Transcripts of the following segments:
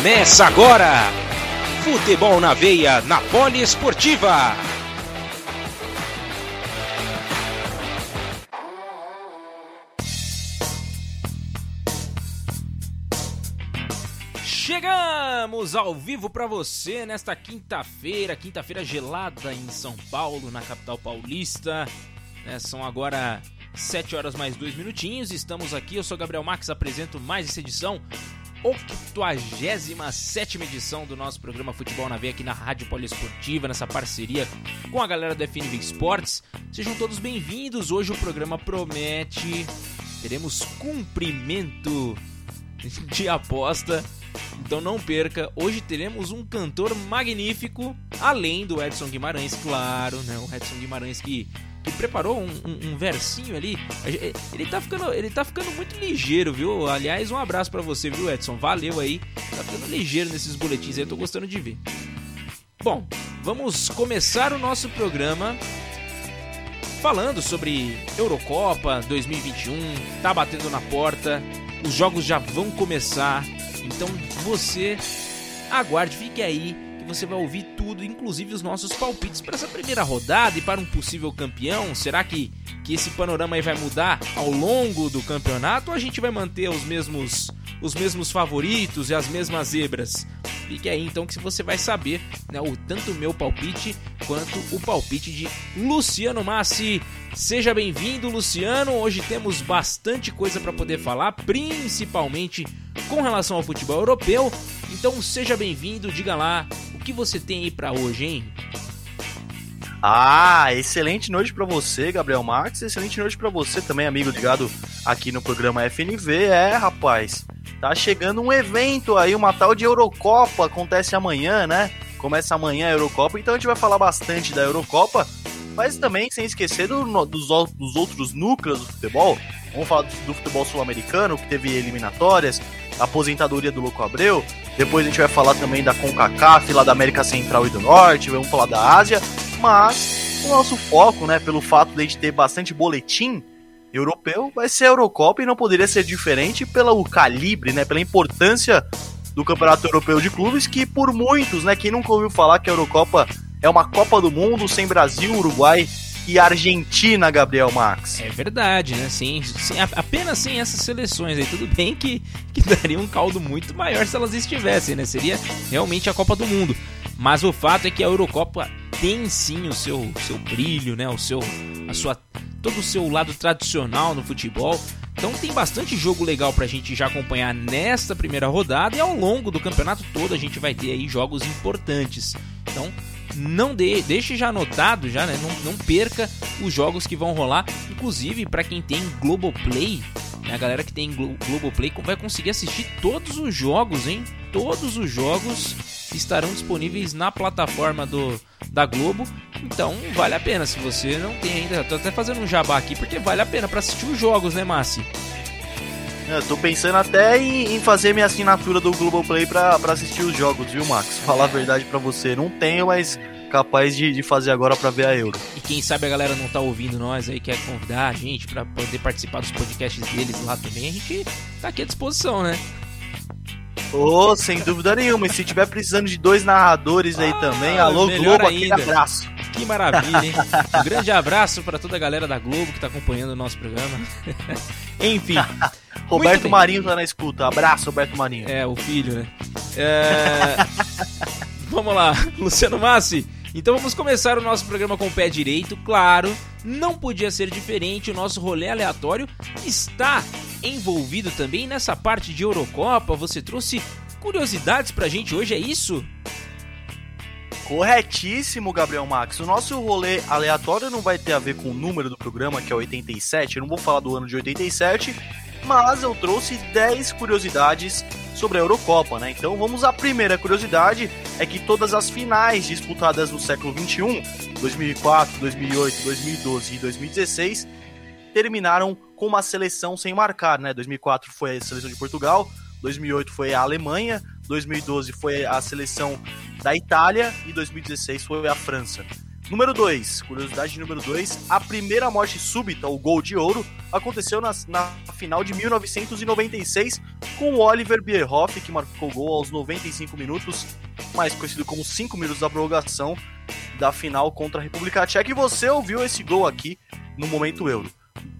Começa agora! Futebol na veia, na Poliesportiva. Chegamos ao vivo para você nesta quinta-feira, quinta-feira gelada em São Paulo, na capital paulista. É, são agora 7 horas mais 2 minutinhos. Estamos aqui, eu sou Gabriel Max, apresento mais essa edição 87 edição do nosso programa Futebol na Veia aqui na Rádio Poliesportiva, nessa parceria com a galera do FNV Esportes. Sejam todos bem-vindos. Hoje o programa promete. Teremos cumprimento de aposta. Então não perca, hoje teremos um cantor magnífico, além do Edson Guimarães, claro, né? O Edson Guimarães que que preparou um, um, um, versinho ali. Ele tá, ficando, ele tá ficando muito ligeiro, viu? Aliás, um abraço para você, viu, Edson? Valeu aí. Tá ficando ligeiro nesses boletins aí, eu tô gostando de ver. Bom, vamos começar o nosso programa falando sobre Eurocopa 2021. Tá batendo na porta, os jogos já vão começar. Então você aguarde, fique aí você vai ouvir tudo, inclusive os nossos palpites para essa primeira rodada e para um possível campeão. Será que, que esse panorama aí vai mudar ao longo do campeonato ou a gente vai manter os mesmos os mesmos favoritos e as mesmas zebras? Fique aí então que você vai saber né, o tanto o meu palpite quanto o palpite de Luciano Massi. Seja bem-vindo, Luciano. Hoje temos bastante coisa para poder falar, principalmente com relação ao futebol europeu. Então seja bem-vindo, diga lá que você tem aí para hoje, hein? Ah, excelente noite para você, Gabriel Marques. Excelente noite para você também, amigo ligado aqui no programa FNV. É, rapaz, tá chegando um evento aí, uma tal de Eurocopa. Acontece amanhã, né? Começa amanhã a Eurocopa, então a gente vai falar bastante da Eurocopa, mas também sem esquecer do, dos, dos outros núcleos do futebol. Vamos falar do, do futebol sul-americano, que teve eliminatórias, a aposentadoria do Louco Abreu, depois a gente vai falar também da CONCACAF, lá da América Central e do Norte, vamos falar da Ásia, mas o nosso foco, né, pelo fato de a gente ter bastante boletim europeu, vai ser a Eurocopa e não poderia ser diferente pelo calibre, né, pela importância do Campeonato Europeu de Clubes, que por muitos, né, quem nunca ouviu falar que a Eurocopa é uma Copa do Mundo sem Brasil, Uruguai e Argentina, Gabriel Max. É verdade, né? Sem, sem, apenas sem essas seleções aí. Tudo bem que, que daria um caldo muito maior se elas estivessem, né? Seria realmente a Copa do Mundo. Mas o fato é que a Eurocopa tem sim o seu, seu brilho, né? O seu, a sua, todo o seu lado tradicional no futebol. Então tem bastante jogo legal pra gente já acompanhar nesta primeira rodada e ao longo do campeonato todo a gente vai ter aí jogos importantes. Então não de, deixe já anotado já, né? Não, não perca os jogos que vão rolar. Inclusive, para quem tem Globoplay, né? a galera que tem Glo Globoplay vai conseguir assistir todos os jogos, hein? Todos os jogos estarão disponíveis na plataforma do, da Globo. Então vale a pena. Se você não tem ainda, tô até fazendo um jabá aqui porque vale a pena para assistir os jogos, né, Massi? Eu tô pensando até em, em, fazer minha assinatura do Globoplay pra, pra assistir os jogos, viu, Max? Falar a verdade para você, não tenho, mas capaz de, de fazer agora para ver a Euro. E quem sabe a galera não tá ouvindo nós aí, quer convidar a gente para poder participar dos podcasts deles lá também, a gente tá aqui à disposição, né? Oh, sem dúvida nenhuma. E se tiver precisando de dois narradores aí ah, também, alô Globo, aquele abraço. Que maravilha, hein? Um grande abraço para toda a galera da Globo que está acompanhando o nosso programa. Enfim. Roberto Marinho tá na escuta. Abraço, Roberto Marinho. É, o filho, né? É... vamos lá, Luciano Massi. Então vamos começar o nosso programa com o pé direito, claro. Não podia ser diferente, o nosso rolê aleatório está envolvido também nessa parte de Eurocopa. Você trouxe curiosidades pra gente hoje, é isso? Corretíssimo, Gabriel Max. O nosso rolê aleatório não vai ter a ver com o número do programa, que é 87. Eu não vou falar do ano de 87, mas eu trouxe 10 curiosidades sobre a Eurocopa, né? Então vamos à primeira curiosidade, é que todas as finais disputadas no século 21, 2004, 2008, 2012 e 2016, terminaram com uma seleção sem marcar, né? 2004 foi a seleção de Portugal, 2008 foi a Alemanha, 2012 foi a seleção da Itália e 2016 foi a França. Número 2, curiosidade número 2, a primeira morte súbita, o gol de ouro, aconteceu na, na final de 1996 com o Oliver Bierhoff, que marcou o gol aos 95 minutos, mais conhecido como 5 minutos da prorrogação da final contra a República Tcheca. E você ouviu esse gol aqui no momento euro.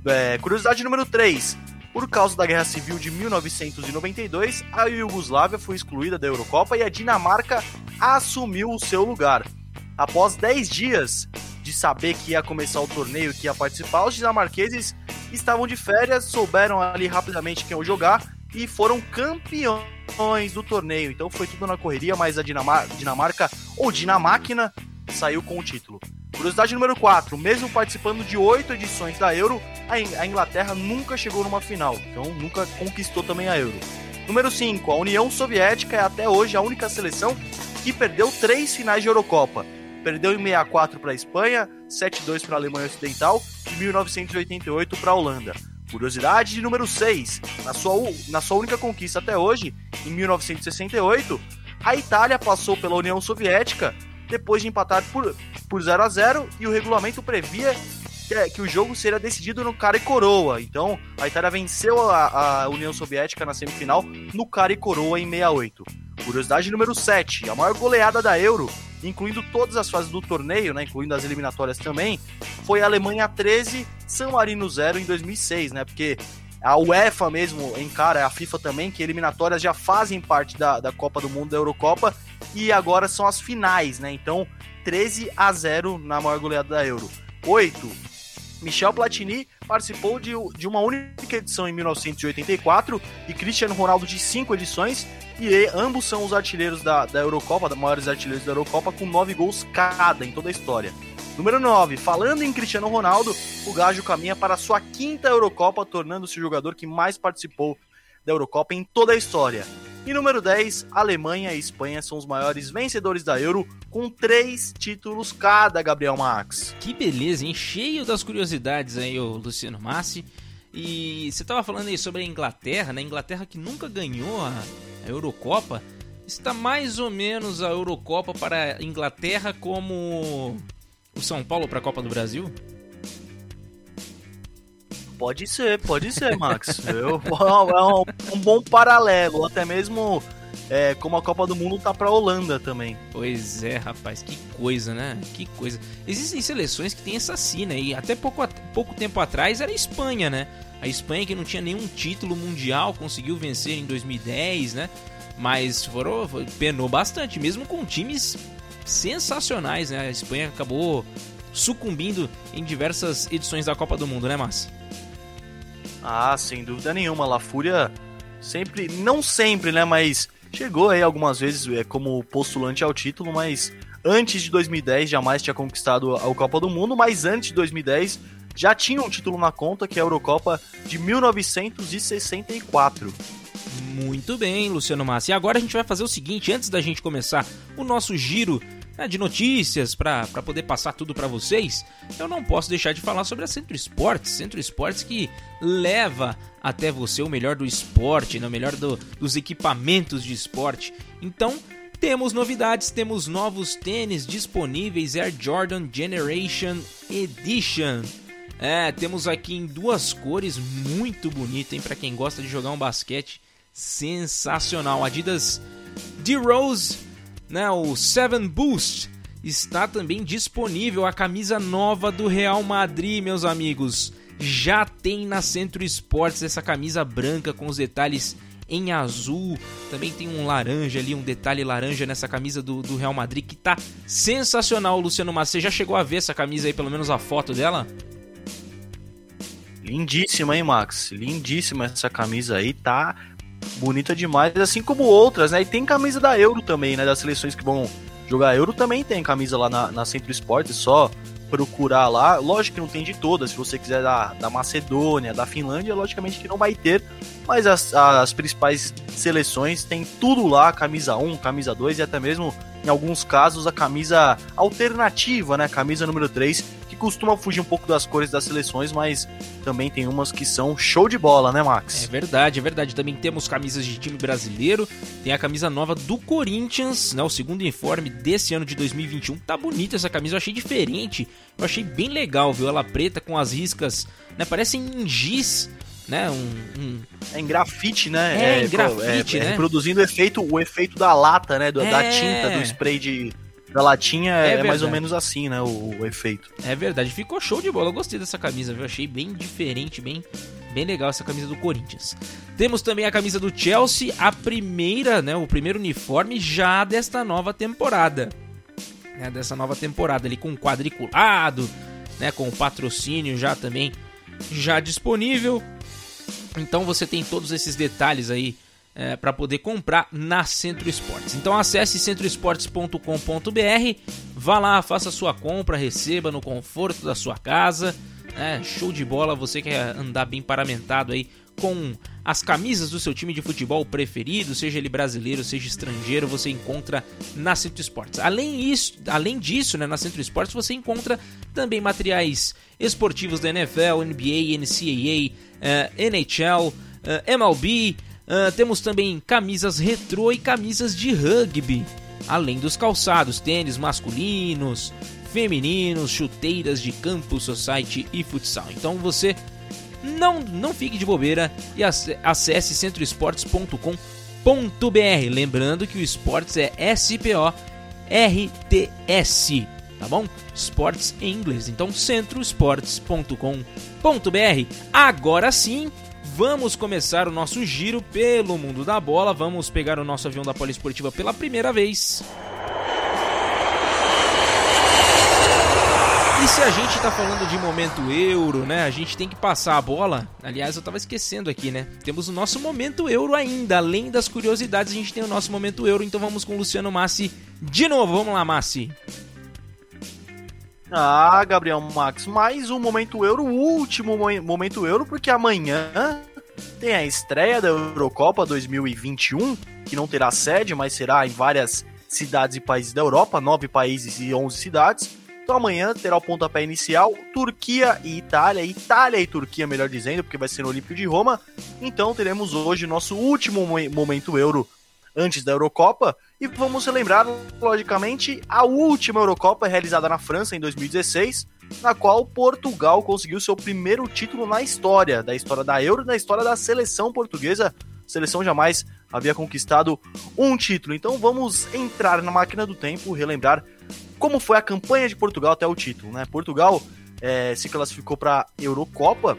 É, curiosidade número 3, por causa da Guerra Civil de 1992, a Iugoslávia foi excluída da Eurocopa e a Dinamarca assumiu o seu lugar. Após 10 dias de saber que ia começar o torneio, que ia participar, os dinamarqueses estavam de férias, souberam ali rapidamente quem ia jogar e foram campeões do torneio. Então foi tudo na correria, mas a Dinamar Dinamarca, ou Dinamáquina, saiu com o título. Curiosidade número 4, mesmo participando de oito edições da Euro, a Inglaterra nunca chegou numa final, então nunca conquistou também a Euro. Número 5, a União Soviética é até hoje a única seleção que perdeu três finais de Eurocopa perdeu em 64 para a Espanha, 7-2 para a Alemanha Ocidental e 1988 para a Holanda. Curiosidade de número 6, na sua, na sua única conquista até hoje, em 1968, a Itália passou pela União Soviética depois de empatar por, por 0 a 0 e o regulamento previa que, é, que o jogo seria decidido no cara e coroa. Então, a Itália venceu a, a União Soviética na semifinal no cara e coroa em 68. Curiosidade número 7, a maior goleada da Euro incluindo todas as fases do torneio, né, incluindo as eliminatórias também, foi a Alemanha 13, San Marino 0 em 2006, né? Porque a UEFA mesmo encara, a FIFA também, que eliminatórias já fazem parte da, da Copa do Mundo, da Eurocopa, e agora são as finais, né? Então, 13 a 0 na maior goleada da Euro. 8. Michel Platini participou de, de uma única edição em 1984 e Cristiano Ronaldo de cinco edições, e ambos são os artilheiros da, da Eurocopa, da maiores artilheiros da Eurocopa, com nove gols cada em toda a história. Número 9. Falando em Cristiano Ronaldo, o Gajo caminha para sua quinta Eurocopa, tornando-se o jogador que mais participou da Eurocopa em toda a história. E número 10, Alemanha e Espanha são os maiores vencedores da Euro, com três títulos cada, Gabriel Max. Que beleza, hein? Cheio das curiosidades aí, o Luciano Massi. E você estava falando aí sobre a Inglaterra, né? Inglaterra que nunca ganhou a Eurocopa, está mais ou menos a Eurocopa para a Inglaterra como o São Paulo para a Copa do Brasil? Pode ser, pode ser, Max. Eu, é um, um, bom paralelo, até mesmo é, como a Copa do Mundo tá para a Holanda também. Pois é, rapaz, que coisa, né? Que coisa. Existem seleções que tem essa sina e até pouco, pouco tempo atrás era a Espanha, né? A Espanha, que não tinha nenhum título mundial, conseguiu vencer em 2010, né? Mas foram, penou bastante, mesmo com times sensacionais, né? A Espanha acabou sucumbindo em diversas edições da Copa do Mundo, né, Márcio? Ah, sem dúvida nenhuma. La Fúria sempre, não sempre, né? Mas chegou aí algumas vezes é, como postulante ao título, mas antes de 2010 jamais tinha conquistado a Copa do Mundo, mas antes de 2010 já tinha um título na conta, que é a Eurocopa de 1964. Muito bem, Luciano Massa. E agora a gente vai fazer o seguinte, antes da gente começar o nosso giro né, de notícias para poder passar tudo para vocês, eu não posso deixar de falar sobre a Centro Esportes. Centro Esportes que leva até você o melhor do esporte, né, o melhor do, dos equipamentos de esporte. Então, temos novidades, temos novos tênis disponíveis Air Jordan Generation Edition. É, temos aqui em duas cores, muito bonito, hein? Para quem gosta de jogar um basquete, sensacional. Adidas D-Rose, né? O 7 Boost está também disponível a camisa nova do Real Madrid, meus amigos. Já tem na Centro Esportes essa camisa branca com os detalhes em azul. Também tem um laranja ali, um detalhe laranja nessa camisa do, do Real Madrid que tá sensacional, Luciano Mas Você já chegou a ver essa camisa aí, pelo menos a foto dela? Lindíssima, hein, Max? Lindíssima essa camisa aí, tá bonita demais, assim como outras, né? E tem camisa da Euro também, né? Das seleções que vão jogar Euro também tem camisa lá na, na Centro Esportes, só procurar lá. Lógico que não tem de todas, se você quiser da, da Macedônia, da Finlândia, logicamente que não vai ter, mas as, as principais seleções tem tudo lá, camisa 1, camisa 2 e até mesmo em alguns casos, a camisa alternativa, né? Camisa número 3, que costuma fugir um pouco das cores das seleções, mas também tem umas que são show de bola, né, Max? É verdade, é verdade. Também temos camisas de time brasileiro, tem a camisa nova do Corinthians, né? O segundo uniforme desse ano de 2021. Tá bonita essa camisa, eu achei diferente, eu achei bem legal, viu? Ela preta com as riscas, né? Parecem giz né? Um, um... É em grafite, né? É, é em grafite, é, é, né? Reproduzindo o efeito, o efeito da lata, né? Do, da é. tinta, do spray de, da latinha é, é mais ou menos assim, né? O, o, efeito. É verdade, ficou show de bola. Eu gostei dessa camisa, viu? Achei bem diferente, bem, bem legal essa camisa do Corinthians. Temos também a camisa do Chelsea, a primeira, né? O primeiro uniforme já desta nova temporada. Né, dessa nova temporada ali com quadriculado, né? Com o patrocínio já também já disponível. Então você tem todos esses detalhes aí é, para poder comprar na Centro Esportes. Então acesse centroesportes.com.br, vá lá, faça sua compra, receba no conforto da sua casa. É, show de bola, você quer andar bem paramentado aí com as camisas do seu time de futebol preferido, seja ele brasileiro, seja estrangeiro, você encontra na Centro Esportes. Além, isso, além disso, né, na Centro Esportes você encontra também materiais esportivos da NFL, NBA, NCAA, NHL, uh, MLB. Uh, temos também camisas retrô e camisas de rugby, além dos calçados, tênis masculinos, femininos, chuteiras de campo, society e futsal. Então você não, não fique de bobeira e acesse centroesportes.com.br. Lembrando que o esportes é S-P-O-R-T-S, tá bom? Esportes em inglês. Então, centroesportes.com.br. Agora sim, vamos começar o nosso giro pelo mundo da bola. Vamos pegar o nosso avião da Poliesportiva pela primeira vez. E se a gente tá falando de momento euro, né? A gente tem que passar a bola. Aliás, eu tava esquecendo aqui, né? Temos o nosso momento euro ainda. Além das curiosidades, a gente tem o nosso momento euro. Então vamos com o Luciano Massi de novo. Vamos lá, Massi. Ah, Gabriel Max, mais um momento euro, o último momento euro, porque amanhã tem a estreia da Eurocopa 2021, que não terá sede, mas será em várias cidades e países da Europa, nove países e onze cidades. Então amanhã terá o pontapé inicial Turquia e Itália, Itália e Turquia, melhor dizendo, porque vai ser no Olímpico de Roma. Então teremos hoje nosso último momento euro antes da Eurocopa e vamos relembrar, logicamente, a última Eurocopa realizada na França em 2016, na qual Portugal conseguiu seu primeiro título na história, da história da Euro e da história da seleção portuguesa. A seleção jamais havia conquistado um título. Então vamos entrar na máquina do tempo, relembrar como foi a campanha de Portugal até o título. Né? Portugal é, se classificou para a Eurocopa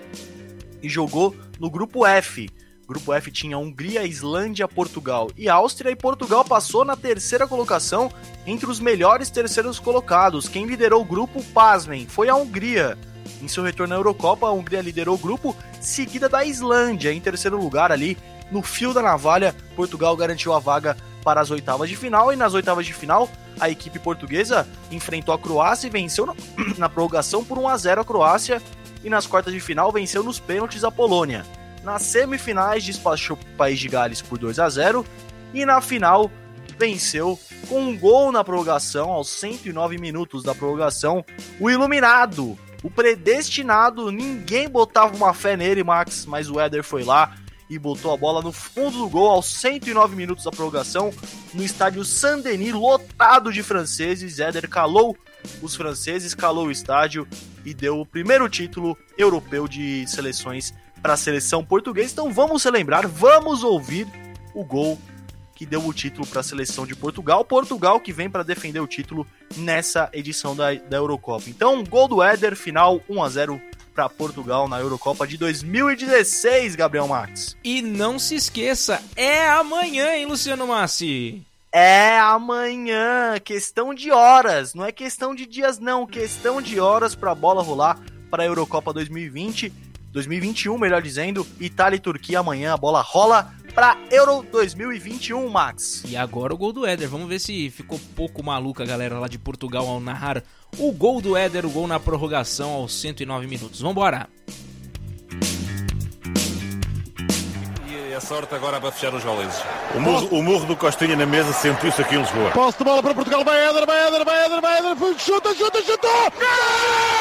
e jogou no grupo F. Grupo F tinha Hungria, Islândia, Portugal e Áustria, e Portugal passou na terceira colocação entre os melhores terceiros colocados. Quem liderou o grupo, pasmem, foi a Hungria. Em seu retorno à Eurocopa, a Hungria liderou o grupo, seguida da Islândia. Em terceiro lugar, ali, no fio da navalha, Portugal garantiu a vaga para as oitavas de final. E nas oitavas de final, a equipe portuguesa enfrentou a Croácia e venceu na, na prorrogação por 1 a 0 a Croácia e nas quartas de final venceu nos pênaltis a Polônia. Nas semifinais despachou o País de Gales por 2 a 0 e na final venceu com um gol na prorrogação aos 109 minutos da prorrogação o iluminado, o predestinado, ninguém botava uma fé nele, Max, mas o Éder foi lá e botou a bola no fundo do gol aos 109 minutos da prorrogação no estádio Saint-Denis, lotado de franceses. Éder calou os franceses, calou o estádio e deu o primeiro título europeu de seleções para a seleção portuguesa. Então vamos relembrar, vamos ouvir o gol que deu o título para a seleção de Portugal. Portugal que vem para defender o título nessa edição da, da Eurocopa. Então, gol do Éder, final 1 a 0 para Portugal na Eurocopa de 2016, Gabriel Max. E não se esqueça, é amanhã, hein, Luciano Massi? É amanhã, questão de horas, não é questão de dias não, questão de horas para a bola rolar para a Eurocopa 2020, 2021, melhor dizendo, Itália e Turquia amanhã a bola rola para Euro 2021, Max. E agora o gol do Éder. Vamos ver se ficou pouco maluca a galera lá de Portugal ao narrar o gol do Éder, o gol na prorrogação aos 109 minutos. Vambora! sorte agora para fechar os valeses. O murro, o murro do Costinha na mesa sentiu-se aqui em Lisboa. Posse de bola para Portugal, vai Éder, vai Éder, vai Éder, vai Éder, chuta, chuta, chutou! Gol!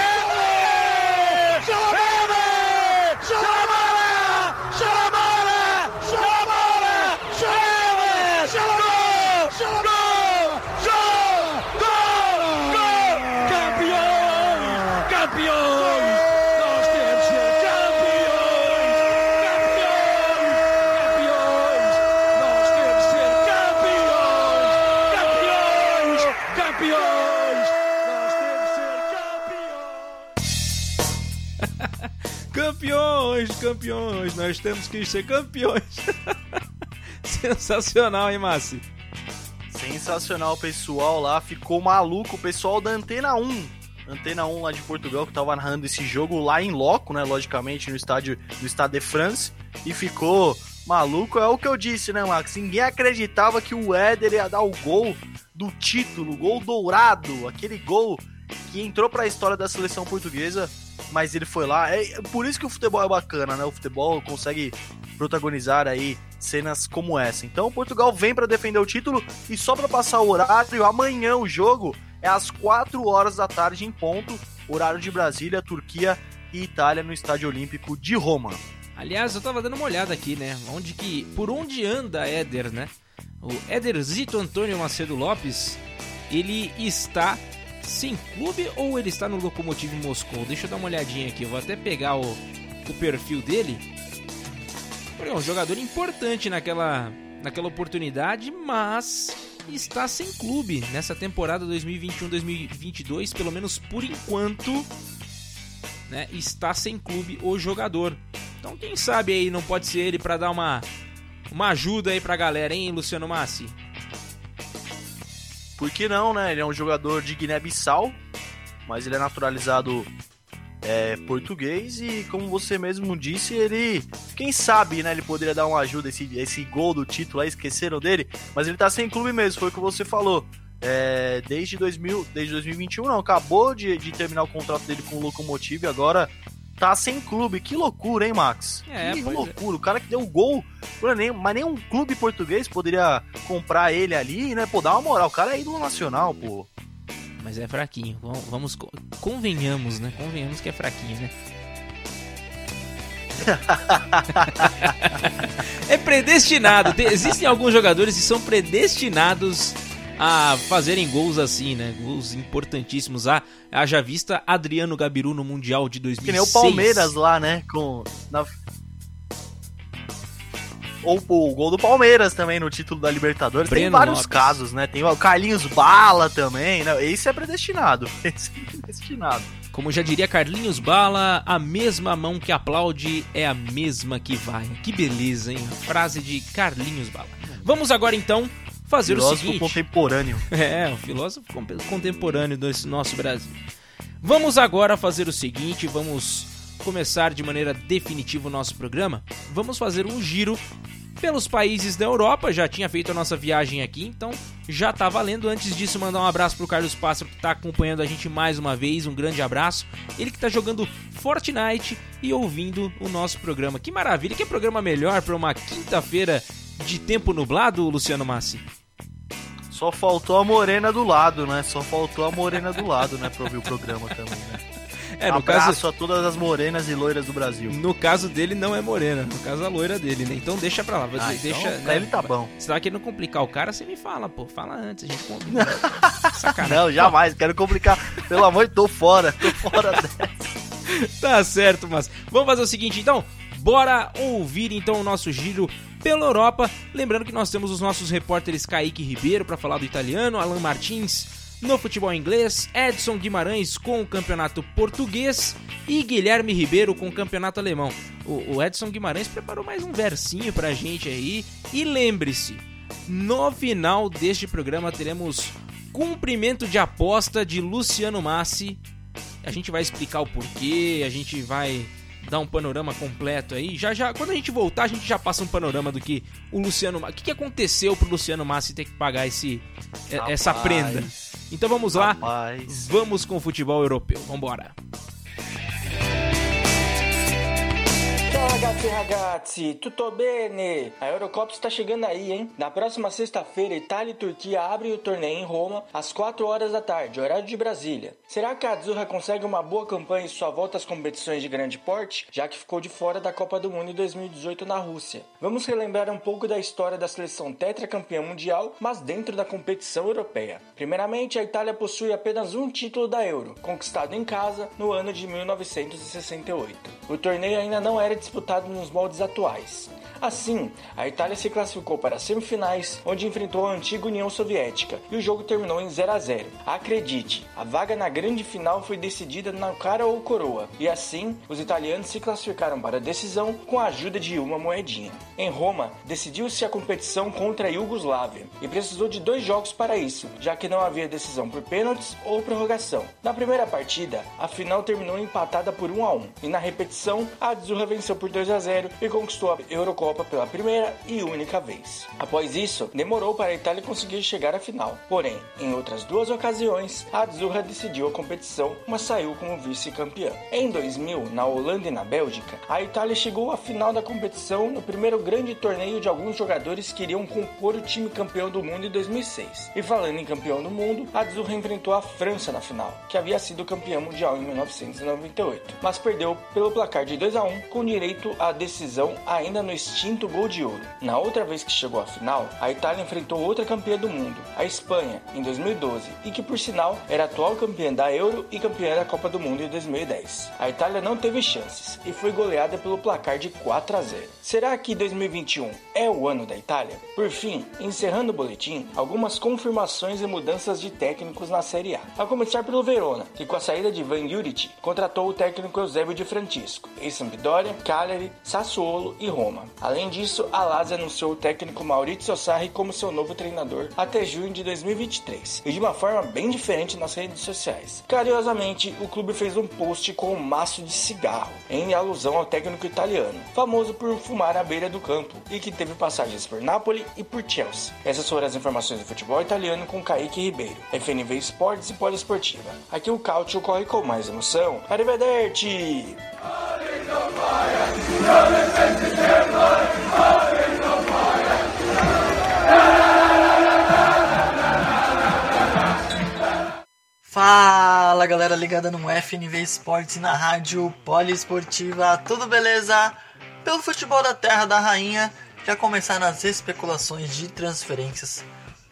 Campeões, nós temos que ser campeões. Sensacional, hein, Massi? Sensacional, o pessoal lá ficou maluco, o pessoal da Antena 1. Antena 1 lá de Portugal que tava narrando esse jogo lá em loco, né, logicamente no estádio do Stade de France e ficou maluco. É o que eu disse, né, Max? Ninguém acreditava que o Éder ia dar o gol do título, gol dourado, aquele gol que entrou para a história da seleção portuguesa mas ele foi lá. É por isso que o futebol é bacana, né? O futebol consegue protagonizar aí cenas como essa. Então, Portugal vem para defender o título e só para passar o horário, amanhã o jogo é às 4 horas da tarde em ponto, horário de Brasília, Turquia e Itália no Estádio Olímpico de Roma. Aliás, eu tava dando uma olhada aqui, né? Onde que por onde anda Éder, né? O Éderzito Antônio Macedo Lopes, ele está sem clube ou ele está no Lokomotiv Moscou? Deixa eu dar uma olhadinha aqui, eu vou até pegar o, o perfil dele. É um jogador importante naquela, naquela oportunidade, mas está sem clube nessa temporada 2021-2022, pelo menos por enquanto, né, está sem clube o jogador. Então quem sabe aí não pode ser ele para dar uma uma ajuda aí pra galera, hein, Luciano Massi? Por que não, né? Ele é um jogador de Guiné-Bissau, mas ele é naturalizado é, português e, como você mesmo disse, ele, quem sabe, né? Ele poderia dar uma ajuda esse esse gol do título aí, esqueceram dele, mas ele tá sem clube mesmo, foi o que você falou. É, desde 2000, desde 2021 não, acabou de, de terminar o contrato dele com o Locomotive, agora tá sem clube. Que loucura, hein, Max? É, que é. loucura. O cara que deu o gol, nem- mas nenhum clube português poderia comprar ele ali, né? Pô, dá uma moral. O cara é ídolo nacional, pô. Mas é fraquinho. Vamos, vamos co- convenhamos, né? Convenhamos que é fraquinho, né? é predestinado. Tem- existem alguns jogadores que são predestinados a fazerem gols assim, né? Gols importantíssimos. Ah, haja vista Adriano Gabiru no Mundial de 2006. Que nem o Palmeiras lá, né? Com. Na... Ou o gol do Palmeiras também no título da Libertadores. Tem Breno vários Lopes. casos, né? Tem o Carlinhos Bala também, né? Esse é predestinado. Esse é predestinado. Como já diria Carlinhos Bala, a mesma mão que aplaude é a mesma que vai. Que beleza, hein? Frase de Carlinhos Bala. Vamos agora então fazer o Filósofo seguinte. contemporâneo. É, o filósofo contemporâneo desse nosso Brasil. Vamos agora fazer o seguinte, vamos começar de maneira definitiva o nosso programa. Vamos fazer um giro pelos países da Europa. Já tinha feito a nossa viagem aqui, então já tá valendo. Antes disso, mandar um abraço pro Carlos Pássaro que tá acompanhando a gente mais uma vez. Um grande abraço. Ele que tá jogando Fortnite e ouvindo o nosso programa. Que maravilha! Que programa melhor para uma quinta-feira de tempo nublado, Luciano Massi? Só faltou a morena do lado, né? Só faltou a morena do lado, né? Pra ouvir o programa também, né? É, no Abraço caso, a todas as morenas e loiras do Brasil. no caso dele não é morena, no caso a loira dele, né? Então deixa pra lá, Ah, deixa, então, pra ele tá bom. Você tá querendo complicar o cara, você me fala, pô, fala antes, a gente combina. Sacanagem. Não, jamais, quero complicar. Pelo amor de Deus, tô fora, tô fora dessa. Tá certo, mas vamos fazer o seguinte então, bora ouvir então o nosso giro pela Europa. Lembrando que nós temos os nossos repórteres Kaique Ribeiro para falar do italiano, Alan Martins no futebol inglês, Edson Guimarães com o campeonato português e Guilherme Ribeiro com o campeonato alemão. O, o Edson Guimarães preparou mais um versinho pra gente aí e lembre-se, no final deste programa teremos cumprimento de aposta de Luciano Massi a gente vai explicar o porquê, a gente vai dar um panorama completo aí. Já já, quando a gente voltar, a gente já passa um panorama do que o Luciano, o que, que aconteceu pro Luciano Massi ter que pagar esse Rapaz, essa prenda. Então vamos lá. Rapaz. Vamos com o futebol europeu. Vambora. Ragazzi ragazzi, tutto bene? A Eurocopa está chegando aí, hein? Na próxima sexta-feira, Itália e Turquia abrem o torneio em Roma às 4 horas da tarde, horário de Brasília. Será que a Azzurra consegue uma boa campanha em sua volta às competições de grande porte, já que ficou de fora da Copa do Mundo em 2018 na Rússia? Vamos relembrar um pouco da história da seleção tetracampeã mundial, mas dentro da competição europeia. Primeiramente, a Itália possui apenas um título da Euro, conquistado em casa no ano de 1968. O torneio ainda não era disputado nos moldes atuais. Assim, a Itália se classificou para as semifinais, onde enfrentou a antiga União Soviética, e o jogo terminou em 0 a 0. Acredite, a vaga na grande final foi decidida na cara ou coroa, e assim os italianos se classificaram para a decisão com a ajuda de uma moedinha. Em Roma, decidiu-se a competição contra a Iugoslávia, e precisou de dois jogos para isso, já que não havia decisão por pênaltis ou prorrogação. Na primeira partida, a final terminou empatada por 1 a 1, e na repetição, a Azzurra venceu por 2 a 0 e conquistou a Eurocopa Copa pela primeira e única vez. Após isso, demorou para a Itália conseguir chegar à final. Porém, em outras duas ocasiões, a Azzurra decidiu a competição, mas saiu como vice-campeã. Em 2000, na Holanda e na Bélgica, a Itália chegou à final da competição no primeiro grande torneio de alguns jogadores que iriam compor o time campeão do mundo em 2006. E falando em campeão do mundo, a Azzurra enfrentou a França na final, que havia sido campeã mundial em 1998, mas perdeu pelo placar de 2 a 1 com direito à decisão ainda no estilo extinto gol de ouro. Na outra vez que chegou à final, a Itália enfrentou outra campeã do mundo, a Espanha, em 2012, e que por sinal era atual campeã da Euro e campeã da Copa do Mundo em 2010. A Itália não teve chances e foi goleada pelo placar de 4 a 0. Será que 2021 é o ano da Itália? Por fim, encerrando o boletim, algumas confirmações e mudanças de técnicos na Série A. A começar pelo Verona, que com a saída de Van Juric contratou o técnico Eusébio de Francisco, ex-Sampdoria, Cagliari, Sassuolo e Roma. Além disso, a Lazio anunciou o técnico Maurizio Sarri como seu novo treinador até junho de 2023, e de uma forma bem diferente nas redes sociais. Cariosamente, o clube fez um post com um maço de cigarro, em alusão ao técnico italiano, famoso por fumar à beira do campo e que teve passagens por Napoli e por Chelsea. Essas foram as informações do futebol italiano com Kaique Ribeiro, FNV Esportes e Poliesportiva. Aqui o Cautio corre com mais emoção. Arrivederci! Fala galera ligada no FNV Esportes na rádio poliesportiva, tudo beleza? Pelo futebol da Terra da Rainha, já começaram as especulações de transferências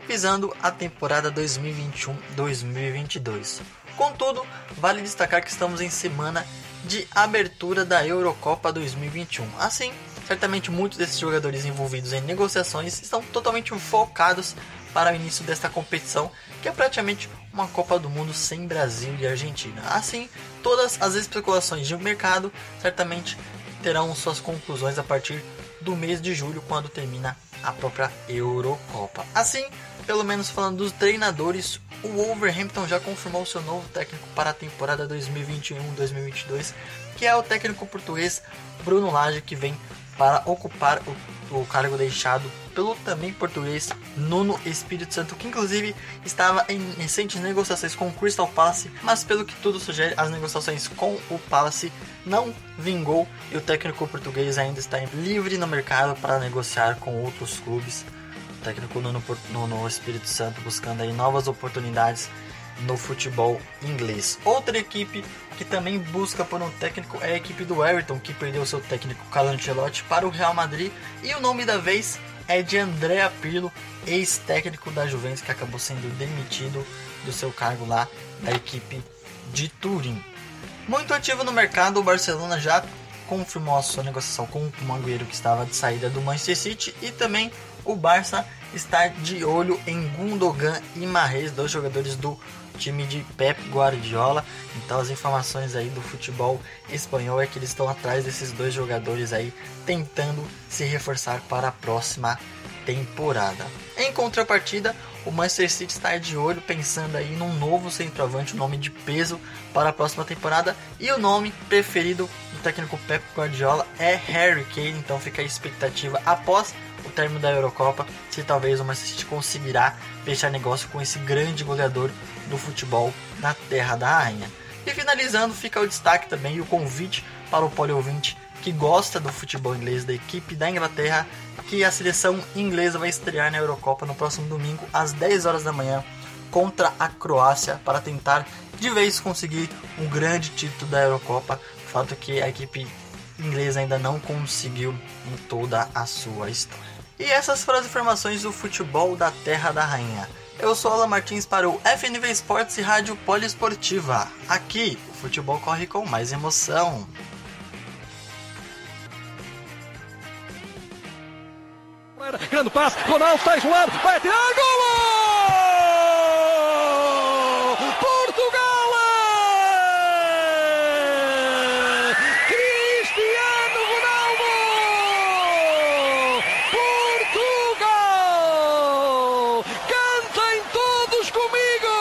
visando a temporada 2021-2022. Contudo, vale destacar que estamos em semana de abertura da Eurocopa 2021. Assim, certamente muitos desses jogadores envolvidos em negociações estão totalmente focados para o início desta competição, que é praticamente uma Copa do Mundo sem Brasil e Argentina. Assim, todas as especulações de mercado certamente terão suas conclusões a partir do mês de julho, quando termina a própria Eurocopa. Assim, pelo menos falando dos treinadores, o Wolverhampton já confirmou seu novo técnico para a temporada 2021-2022, que é o técnico português Bruno Lage, que vem para ocupar o, o, cargo deixado pelo também português Nuno Espírito Santo, que inclusive estava em recentes negociações com o Crystal Palace, mas pelo que tudo sugere, as negociações com o Palace não vingou e o técnico português ainda está livre no mercado para negociar com outros clubes técnico no, no, no Espírito Santo buscando aí novas oportunidades no futebol inglês. Outra equipe que também busca por um técnico é a equipe do Everton, que perdeu seu técnico Carlo Ancelotti para o Real Madrid, e o nome da vez é de Andrea Pirlo, ex-técnico da Juventus que acabou sendo demitido do seu cargo lá da equipe de Turim. Muito ativo no mercado, o Barcelona já confirmou a sua negociação com o Mangueiro que estava de saída do Manchester City e também o Barça está de olho em Gundogan e Marrez, dois jogadores do time de Pep Guardiola. Então as informações aí do futebol espanhol é que eles estão atrás desses dois jogadores aí tentando se reforçar para a próxima temporada. Em contrapartida, o Manchester City está de olho pensando aí num novo centroavante, um nome de peso para a próxima temporada. E o nome preferido do técnico Pep Guardiola é Harry Kane, então fica a expectativa após o término da Eurocopa, se talvez o Manchester City conseguirá fechar negócio com esse grande goleador do futebol na Terra da Rainha. E finalizando, fica o destaque também e o convite para o poliouvinte que gosta do futebol inglês da equipe da Inglaterra, que a seleção inglesa vai estrear na Eurocopa no próximo domingo às 10 horas da manhã contra a Croácia para tentar de vez conseguir um grande título da Eurocopa. Fato que a equipe inglesa ainda não conseguiu em toda a sua história. E essas foram as informações do futebol da Terra da Rainha. Eu sou Alan Martins para o FNV Esportes e Rádio Poliesportiva. Aqui, o futebol corre com mais emoção. Grande passe, Ronaldo está isolado, vai atirar, gol! Portugal! Cristiano Ronaldo! Portugal! Cantem todos comigo!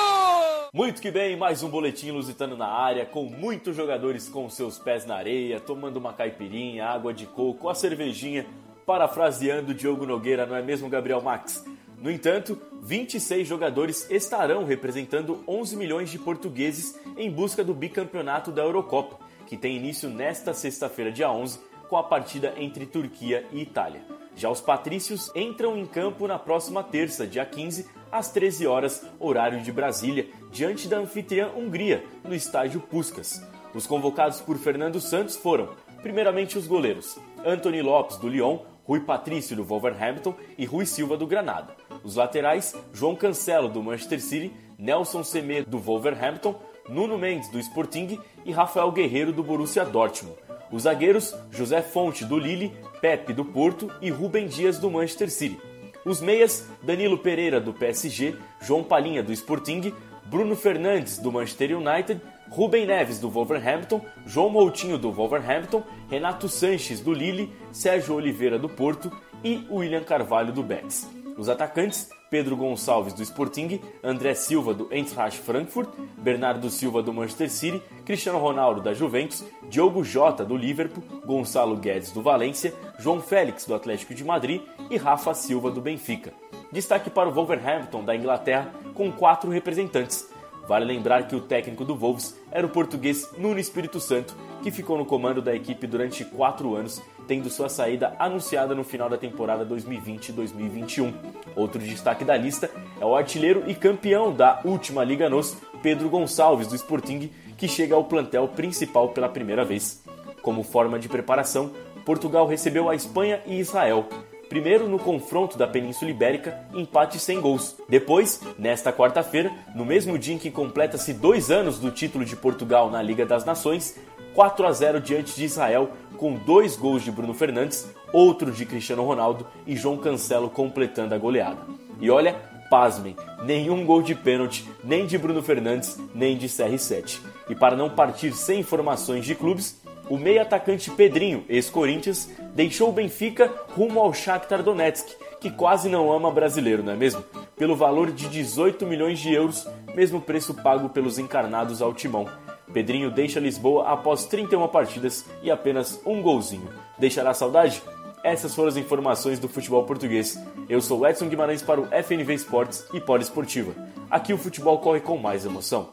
Muito que bem, mais um boletim lusitano na área, com muitos jogadores com seus pés na areia, tomando uma caipirinha, água de coco, a cervejinha, parafraseando Diogo Nogueira, não é mesmo, Gabriel Max? No entanto, 26 jogadores estarão representando 11 milhões de portugueses em busca do bicampeonato da Eurocopa, que tem início nesta sexta-feira, dia 11, com a partida entre Turquia e Itália. Já os patrícios entram em campo na próxima terça, dia 15, às 13 horas, horário de Brasília, diante da anfitriã Hungria, no estádio Puskas. Os convocados por Fernando Santos foram, primeiramente, os goleiros Anthony Lopes, do Lyon, Rui Patrício do Wolverhampton e Rui Silva do Granada. Os laterais, João Cancelo do Manchester City, Nelson Semedo do Wolverhampton, Nuno Mendes do Sporting e Rafael Guerreiro do Borussia Dortmund. Os zagueiros, José Fonte do Lille, Pepe do Porto e Rubem Dias do Manchester City. Os meias, Danilo Pereira do PSG, João Palinha do Sporting, Bruno Fernandes do Manchester United, Rubem Neves do Wolverhampton, João Moutinho do Wolverhampton, Renato Sanches do Lille, Sérgio Oliveira do Porto e William Carvalho do Betis. Os atacantes, Pedro Gonçalves do Sporting, André Silva do Eintracht Frankfurt, Bernardo Silva do Manchester City, Cristiano Ronaldo da Juventus, Diogo Jota do Liverpool, Gonçalo Guedes do Valência, João Félix do Atlético de Madrid e Rafa Silva do Benfica. Destaque para o Wolverhampton da Inglaterra com quatro representantes. Vale lembrar que o técnico do Wolves era o português Nuno Espírito Santo, que ficou no comando da equipe durante quatro anos, tendo sua saída anunciada no final da temporada 2020-2021. Outro destaque da lista é o artilheiro e campeão da última Liga NOS, Pedro Gonçalves, do Sporting, que chega ao plantel principal pela primeira vez. Como forma de preparação, Portugal recebeu a Espanha e Israel. Primeiro no confronto da Península Ibérica, empate sem gols. Depois, nesta quarta-feira, no mesmo dia em que completa-se dois anos do título de Portugal na Liga das Nações, 4 a 0 diante de Israel, com dois gols de Bruno Fernandes, outro de Cristiano Ronaldo e João Cancelo completando a goleada. E olha, pasmem, nenhum gol de pênalti, nem de Bruno Fernandes, nem de CR7. E para não partir sem informações de clubes, o meio atacante Pedrinho, ex-Corinthians, deixou o Benfica rumo ao Shakhtar Donetsk, que quase não ama brasileiro, não é mesmo? Pelo valor de 18 milhões de euros, mesmo preço pago pelos encarnados ao timão. Pedrinho deixa Lisboa após 31 partidas e apenas um golzinho. Deixará saudade? Essas foram as informações do futebol português. Eu sou Edson Guimarães para o FNV Esportes e Poliesportiva. Aqui o futebol corre com mais emoção.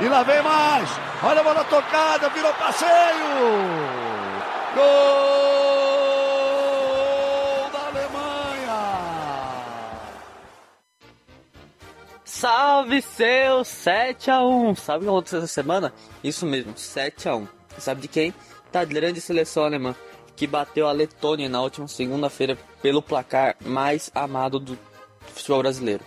E lá vem mais! Olha a bola tocada, virou passeio! Gol Salve seu 7x1! Sabe o que aconteceu essa semana? Isso mesmo, 7x1. Sabe de quem? Da grande seleção alemã, que bateu a Letônia na última segunda-feira pelo placar mais amado do futebol brasileiro.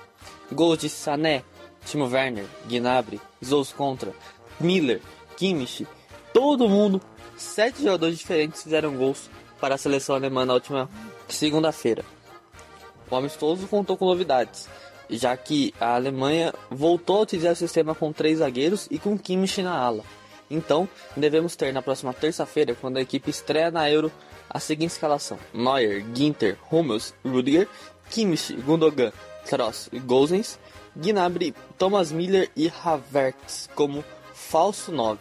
Gols de Sané, Timo Werner, Gnabry, Zous Contra, Miller, Kimmich, todo mundo, sete jogadores diferentes fizeram gols para a seleção alemã na última segunda-feira. O amistoso contou com novidades, já que a Alemanha voltou a utilizar o sistema com três zagueiros e com Kimmich na ala. Então, devemos ter na próxima terça-feira, quando a equipe estreia na Euro, a seguinte escalação: Neuer, Ginter, Hummels, Rudiger, Kimmich, Gundogan, Kroos e Gozens, Gnabry, Thomas Miller e Havertz como falso 9.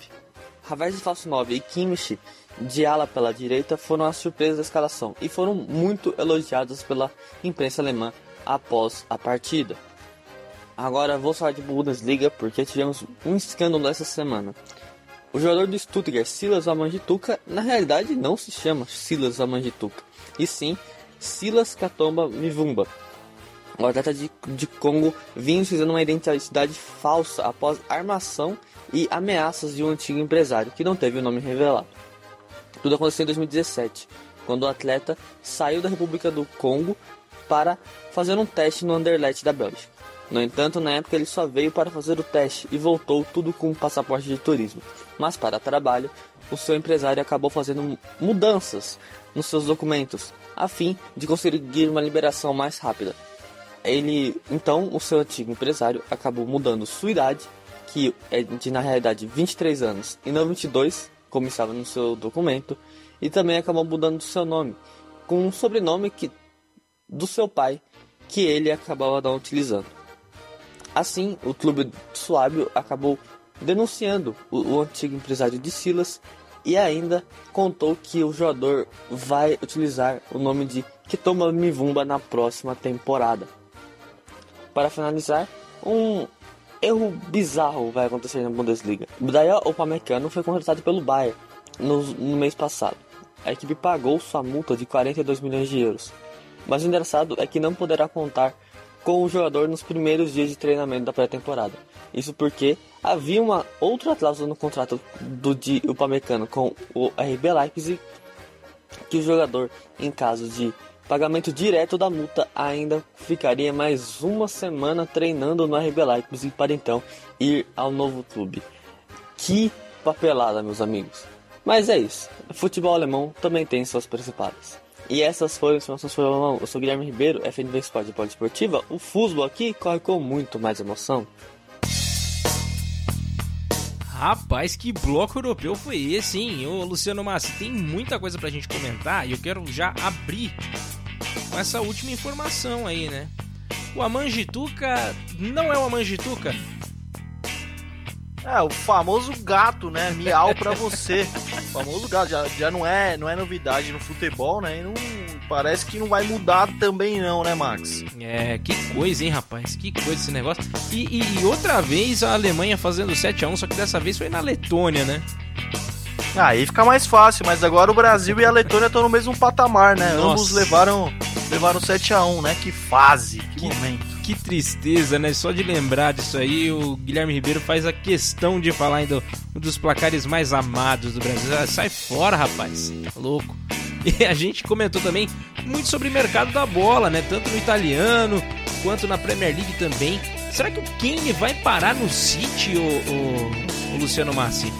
Havertz de falso 9 e Kimmich de ala pela direita foram as surpresas da escalação e foram muito elogiados pela imprensa alemã após a partida. Agora vou falar de Bundesliga porque tivemos um escândalo essa semana. O jogador do Stuttgart, Silas Amangituka, na realidade não se chama Silas Amangituka, e sim Silas Katomba Mivumba. O atleta de, de Congo vinha utilizando uma identidade falsa após armação e ameaças de um antigo empresário que não teve o nome revelado. Tudo aconteceu em 2017, quando o atleta saiu da República do Congo para fazer um teste no Anderlecht da Bélgica. No entanto, na época ele só veio para fazer o teste e voltou tudo com um passaporte de turismo. Mas para trabalho, o seu empresário acabou fazendo mudanças nos seus documentos, a fim de conseguir uma liberação mais rápida. Ele, então, o seu antigo empresário acabou mudando sua idade, que é de na realidade 23 anos e não 22, como estava no seu documento, e também acabou mudando seu nome, com um sobrenome que do seu pai, que ele acabava não utilizando. Assim, o clube suábio acabou denunciando o, o, antigo empresário de Silas e ainda contou que o jogador vai utilizar o nome de Kitoma Mivumba na próxima temporada. Para finalizar, um erro bizarro vai acontecer na Bundesliga. Daí o Pamecano foi contratado pelo Bayern no, no mês passado. A equipe pagou sua multa de 42 milhões de euros. Mas o engraçado é que não poderá contar com o jogador nos primeiros dias de treinamento da pré-temporada. Isso porque havia uma outra cláusula no contrato do de Upamecano com o RB Leipzig que o jogador, em caso de pagamento direto da multa, ainda ficaria mais uma semana treinando no RB Leipzig para então ir ao novo clube. Que papelada, meus amigos. Mas é isso. Futebol alemão também tem suas principais. E essas foram as o alemão. Eu sou Guilherme Ribeiro, FNV Sport de Esportiva. O futebol aqui corre com muito mais emoção. Rapaz, que bloco europeu foi esse, hein? Ô, Luciano Massi, tem muita coisa pra gente comentar e eu quero já abrir com essa última informação aí, né? O Amangituca não é o Amangituca? É, o famoso gato, né? Miau pra você. o famoso gato. Já, já não, é, não é novidade no futebol, né? E não, parece que não vai mudar também não, né, Max? É, que coisa, hein, rapaz? Que coisa esse negócio. E, e, e outra vez a Alemanha fazendo 7x1, só que dessa vez foi na Letônia, né? Aí fica mais fácil, mas agora o Brasil e a Letônia estão no mesmo patamar, né? Nossa. Ambos levaram, levaram 7x1, né? Que fase, que, que momento que tristeza, né? Só de lembrar disso aí, o Guilherme Ribeiro faz a questão de falar ainda um dos placares mais amados do Brasil. Ah, sai fora, rapaz. Tá louco. E a gente comentou também muito sobre o mercado da bola, né? Tanto no italiano quanto na Premier League também. Será que o Kane vai parar no City, o, o, o Luciano Massi?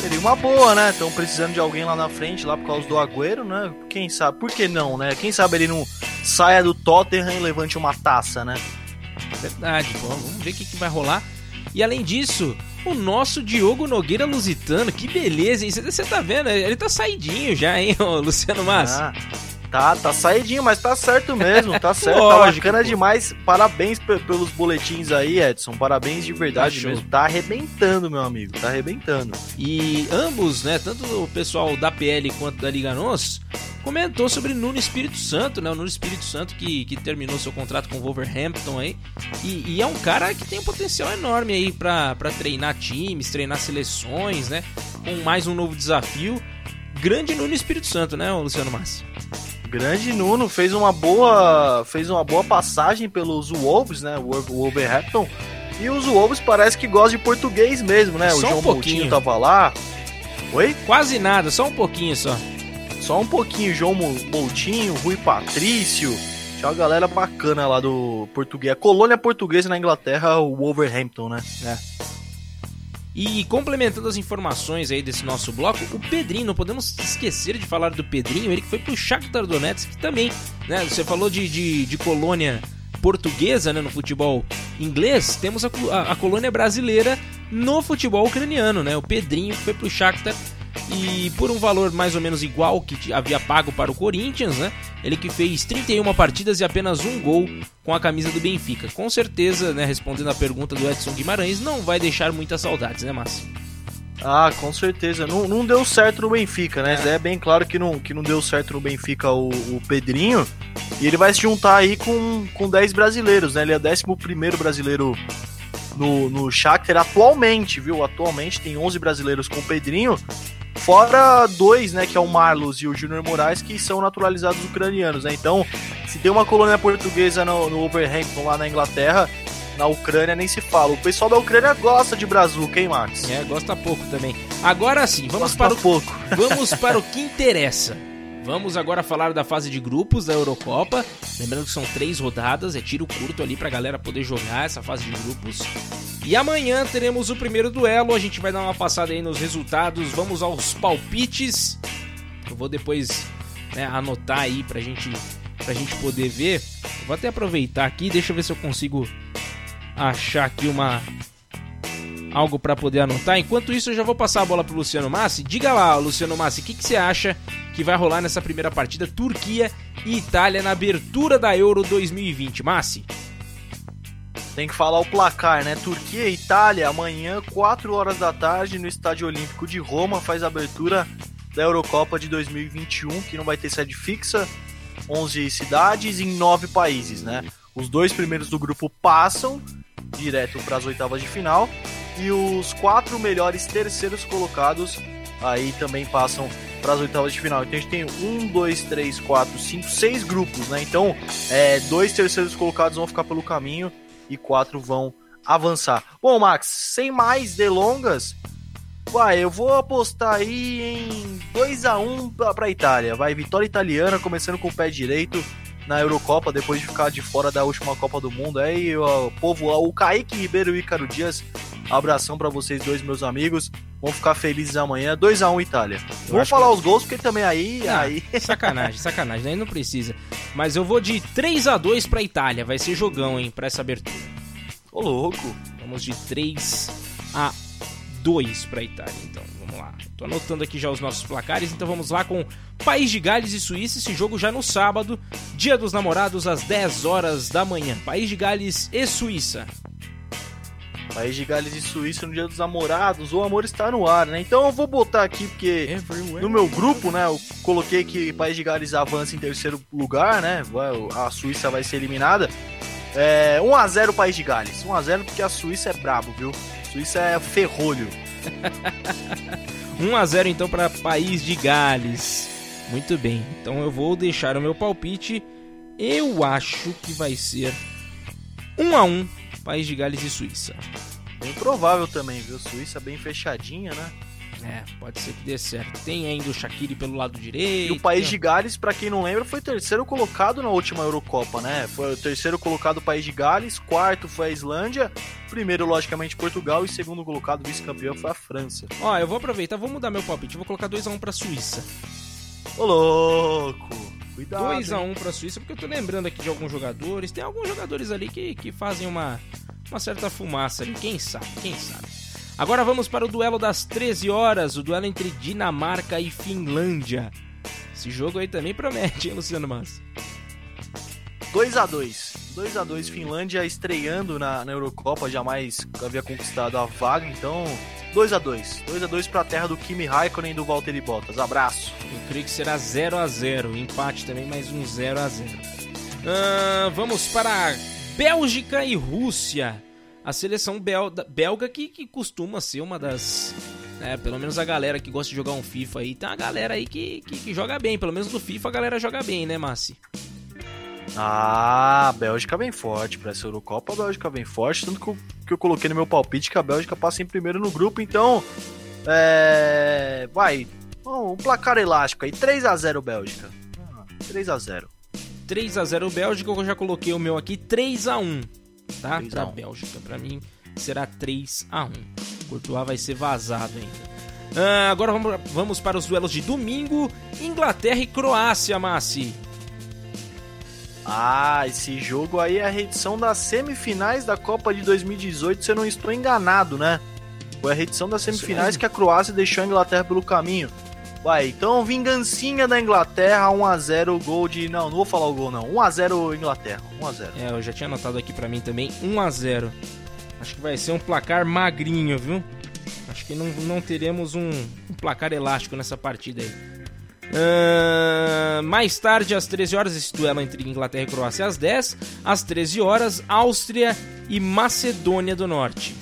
Seria uma boa, né? Estão precisando de alguém lá na frente, lá por causa do Agüero, né? Quem sabe? Por que não, né? Quem sabe ele não saia do Tottenham e levante uma taça, né? Verdade, bom, vamos ver o que, que vai rolar. E além disso, o nosso Diogo Nogueira Lusitano, que beleza, hein? Você tá vendo? Ele tá saidinho já, hein, Luciano Massa? Ah. Tá, tá saidinho, mas tá certo mesmo, tá certo. Tá Lógico, tá bacana pô. demais. Parabéns pelos boletins aí, Edson. Parabéns de verdade mesmo. Tá arrebentando, meu amigo. Tá arrebentando. E ambos, né, tanto o pessoal da PL quanto da Liga Nos, comentou sobre Nuno Espírito Santo, né? O Nuno Espírito Santo que, que terminou seu contrato com o Wolverhampton aí. E, e é um cara que tem um potencial enorme aí para treinar times, treinar seleções, né? Com mais um novo desafio. Grande Nuno Espírito Santo, né, Luciano Massa? Grande Nuno fez uma boa fez uma boa passagem pelos Wolves, né? O Wolverhampton. E os Wolves parece que gostam de português mesmo, né? Só o João um pouquinho. Moutinho tava lá. Oi? Quase nada, só um pouquinho só. Só um pouquinho, João Moutinho, Rui Patrício. Tinha uma galera bacana lá do português. A colônia portuguesa na Inglaterra, o Wolverhampton, né? É. E complementando as informações aí desse nosso bloco, o Pedrinho, não podemos esquecer de falar do Pedrinho, ele que foi pro Shakhtar Donetsk também, né? Você falou de, de, de colônia portuguesa né, no futebol inglês, temos a, a, a, colônia brasileira no futebol ucraniano, né? O Pedrinho que foi pro Shakhtar e por um valor mais ou menos igual que havia pago para o Corinthians, né? Ele que fez 31 partidas e apenas um gol com a camisa do Benfica. Com certeza, né, respondendo a pergunta do Edson Guimarães, não vai deixar muitas saudades, né, Márcio? Ah, com certeza. Não, não deu certo no Benfica, né? É. é bem claro que não, que não deu certo no Benfica o, o Pedrinho. E ele vai se juntar aí com, com 10 brasileiros, né? Ele é o 11 brasileiro no, no Shakhtar atualmente, viu? Atualmente tem 11 brasileiros com o Pedrinho. Fora dois, né, que é o Marlos e o Júnior Moraes, que são naturalizados ucranianos, né? Então, se tem uma colônia portuguesa no, no Overhampton, lá na Inglaterra, na Ucrânia nem se fala. O pessoal da Ucrânia gosta de Brazuca, hein, Max? É, gosta pouco também. Agora sim, vamos gosta para o pouco. Vamos para o que interessa. Vamos agora falar da fase de grupos da Eurocopa. Lembrando que são três rodadas, é tiro curto ali pra galera poder jogar essa fase de grupos. E amanhã teremos o primeiro duelo, a gente vai dar uma passada aí nos resultados, vamos aos palpites. Eu vou depois né, anotar aí pra gente, pra gente poder ver. Eu vou até aproveitar aqui, deixa eu ver se eu consigo achar aqui uma, algo para poder anotar. Enquanto isso, eu já vou passar a bola pro Luciano Massi. Diga lá, Luciano Massi, o que, que você acha que vai rolar nessa primeira partida Turquia e Itália na abertura da Euro 2020? Massi? Tem que falar o placar, né? Turquia e Itália, amanhã, 4 horas da tarde, no Estádio Olímpico de Roma, faz a abertura da Eurocopa de 2021, que não vai ter sede fixa, 11 cidades em 9 países, né? Os dois primeiros do grupo passam direto para as oitavas de final e os quatro melhores terceiros colocados aí também passam para as oitavas de final. Então a gente tem um, dois, três, quatro, cinco, seis grupos, né? Então é, dois terceiros colocados vão ficar pelo caminho e quatro vão avançar. Bom, Max, sem mais delongas, vai, eu vou apostar aí em 2 a 1 para a Itália. Vai, vitória italiana, começando com o pé direito na Eurocopa, depois de ficar de fora da última Copa do Mundo. Aí, o povo, o Kaique Ribeiro e o Ícaro Dias, abração para vocês dois, meus amigos. Vão ficar felizes amanhã. 2x1 um, Itália. Eu Vamos falar que... os gols, porque também aí. Ah, aí... Sacanagem, sacanagem. Aí não precisa. Mas eu vou de 3 a 2 pra Itália. Vai ser jogão, hein, pra essa abertura. Ô, louco. Vamos de 3 a 2 pra Itália, então. Vamos lá. Tô anotando aqui já os nossos placares, então vamos lá com País de Gales e Suíça. Esse jogo já no sábado, Dia dos Namorados, às 10 horas da manhã. País de Gales e Suíça. País de Gales e Suíça no Dia dos Namorados, o amor está no ar, né? Então eu vou botar aqui, porque Everywhere. no meu grupo, né, eu coloquei que País de Gales avança em terceiro lugar, né? A Suíça vai ser eliminada. É, 1x0 País de Gales. 1x0 porque a Suíça é brabo, viu? A Suíça é ferrolho. 1 a 0 então para País de Gales. Muito bem. Então eu vou deixar o meu palpite. Eu acho que vai ser 1 a 1 País de Gales e Suíça. Bem provável também, viu? Suíça bem fechadinha, né? É, pode ser que dê certo. Tem ainda o Shaqiri pelo lado direito. E o País de Gales, para quem não lembra, foi terceiro colocado na última Eurocopa, né? Foi o terceiro colocado o País de Gales, quarto foi a Islândia, primeiro, logicamente, Portugal e segundo colocado, vice-campeão, foi a França. Ó, eu vou aproveitar, vou mudar meu palpite, vou colocar 2x1 pra Suíça. Ô louco! Cuidado. 2x1 pra Suíça, porque eu tô lembrando aqui de alguns jogadores. Tem alguns jogadores ali que, que fazem uma, uma certa fumaça ali. Quem sabe, quem sabe. Agora vamos para o duelo das 13 horas, o duelo entre Dinamarca e Finlândia. Esse jogo aí também promete, hein, Luciano Massa? 2 a 2 2 a 2 Finlândia estreando na, na Eurocopa, jamais havia conquistado a vaga, então 2 a 2 2 a 2 para a terra do Kimi Raikkonen e do Valtteri Bottas. Abraço. Eu creio que será 0 a 0 empate também, mais um 0 a 0 uh, Vamos para Bélgica e Rússia a seleção bel belga que, que costuma ser uma das. É, pelo menos a galera que gosta de jogar um FIFA aí, tem uma galera aí que, que, que joga bem. Pelo menos no FIFA a galera joga bem, né, Massi? Ah, a Bélgica vem forte para essa Eurocopa. A Bélgica vem forte, tanto que eu, que eu coloquei no meu palpite que a Bélgica passa em primeiro no grupo. Então, é. Vai, um placar elástico aí: 3 a 0 Bélgica. 3 a 0 3 a 0 Bélgica, eu já coloquei o meu aqui: 3 a 1 tá? Para a Bélgica. Para mim será 3 a 1. Courtois vai ser vazado ainda. Ah, agora vamos, vamos para os duelos de domingo: Inglaterra e Croácia, Massi. Ah, esse jogo aí é a reedição das semifinais da Copa de 2018, se eu não estou enganado, né? Foi a reedição das semifinais que a Croácia deixou a Inglaterra pelo caminho. Vai, então vingancinha da Inglaterra, 1x0 gol de. Não, não vou falar o gol não. 1x0 Inglaterra, 1x0. É, eu já tinha anotado aqui pra mim também, 1 a 0 Acho que vai ser um placar magrinho, viu? Acho que não, não teremos um, um placar elástico nessa partida aí. Ahn, mais tarde, às 13 horas, esse duelo entre Inglaterra e Croácia às 10. Às 13 horas, Áustria e Macedônia do Norte.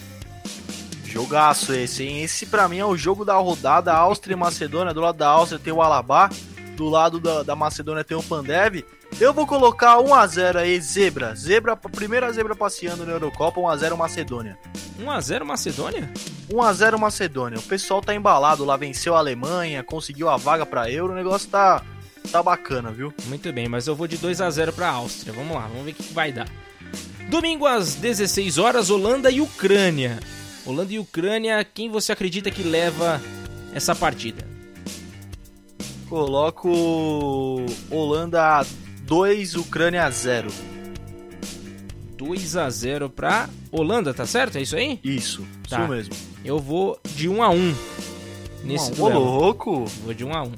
Jogaço esse, hein? Esse pra mim é o jogo da rodada Áustria e Macedônia. Do lado da Áustria tem o Alabá, do lado da, da Macedônia tem o Pandev. Eu vou colocar 1x0 aí, zebra. Zebra, primeira zebra passeando na Eurocopa, 1x0 Macedônia. 1 a 0 Macedônia? 1x0 Macedônia. O pessoal tá embalado lá, venceu a Alemanha, conseguiu a vaga pra Euro, o negócio tá, tá bacana, viu? Muito bem, mas eu vou de 2 a 0 para a Áustria. Vamos lá, vamos ver o que que vai dar. Domingo às 16 horas, Holanda e Ucrânia. Holanda e Ucrânia, quem você acredita que leva essa partida? Coloco Holanda 2, Ucrânia 0. 2 a 0 para Holanda, tá certo? É isso aí? Isso, Tá. isso mesmo. Eu vou de 1 a 1 nesse Ô, duelo. louco! Vou de 1 a 1.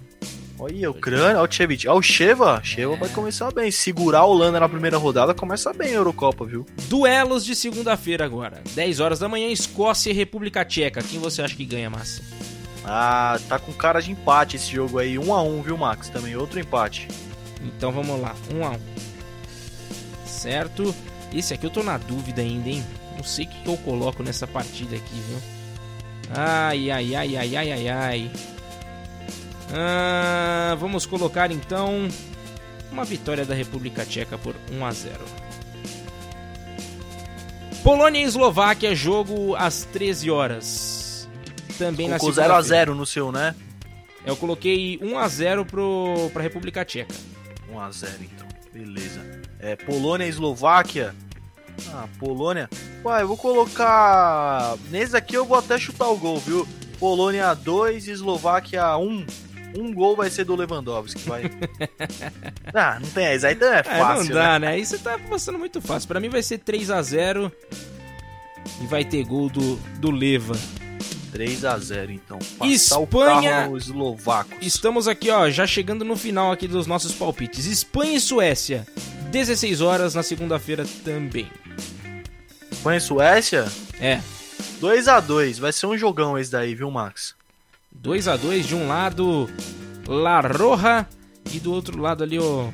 Olha, Ucrânia, olha o Chevich. Olha o Sheva. Sheva vai começar bem. Segurar a Holanda na primeira rodada começa bem a Eurocopa, viu? Duelos de segunda-feira agora. 10 horas da manhã, Escócia e República Tcheca. Quem você acha que ganha, Massa? Ah, tá com cara de empate esse jogo aí. 1 a 1 viu, Max? Também outro empate. Então vamos lá, 1 a 1. Certo? Esse aqui eu tô na dúvida ainda, hein? Não sei o que eu coloco nessa partida aqui, viu? Ai, ai, ai, ai, ai, ai, ai. Ah, vamos colocar então uma vitória da República Tcheca por 1 a 0. Polônia e Eslováquia, jogo às 13 horas. Também na Colocou segunda 0x0 no seu, né? Eu coloquei 1 a 0 pro pra República Tcheca. 1x0 então. Beleza. É, Polônia e Eslováquia. Ah, Polônia. Uai, eu vou colocar. Nesse aqui eu vou até chutar o gol, viu? Polônia 2 e Eslováquia 1. Um gol vai ser do Lewandowski, vai. ah, não tem. Isso aí então é É, fácil. não dá, né? né? Você tá postando muito fácil. Pra mim vai ser 3 a 0 e vai ter gol do, do Leva. 3x0 então. Espanha- o eslovacos. Estamos aqui, ó, já chegando no final aqui dos nossos palpites. Espanha e Suécia, 16 horas na segunda-feira também. Espanha e Suécia? É, 2x2. Vai ser um jogão esse daí, viu, Max? 2 a 2 de um lado La Roja e do outro lado ali o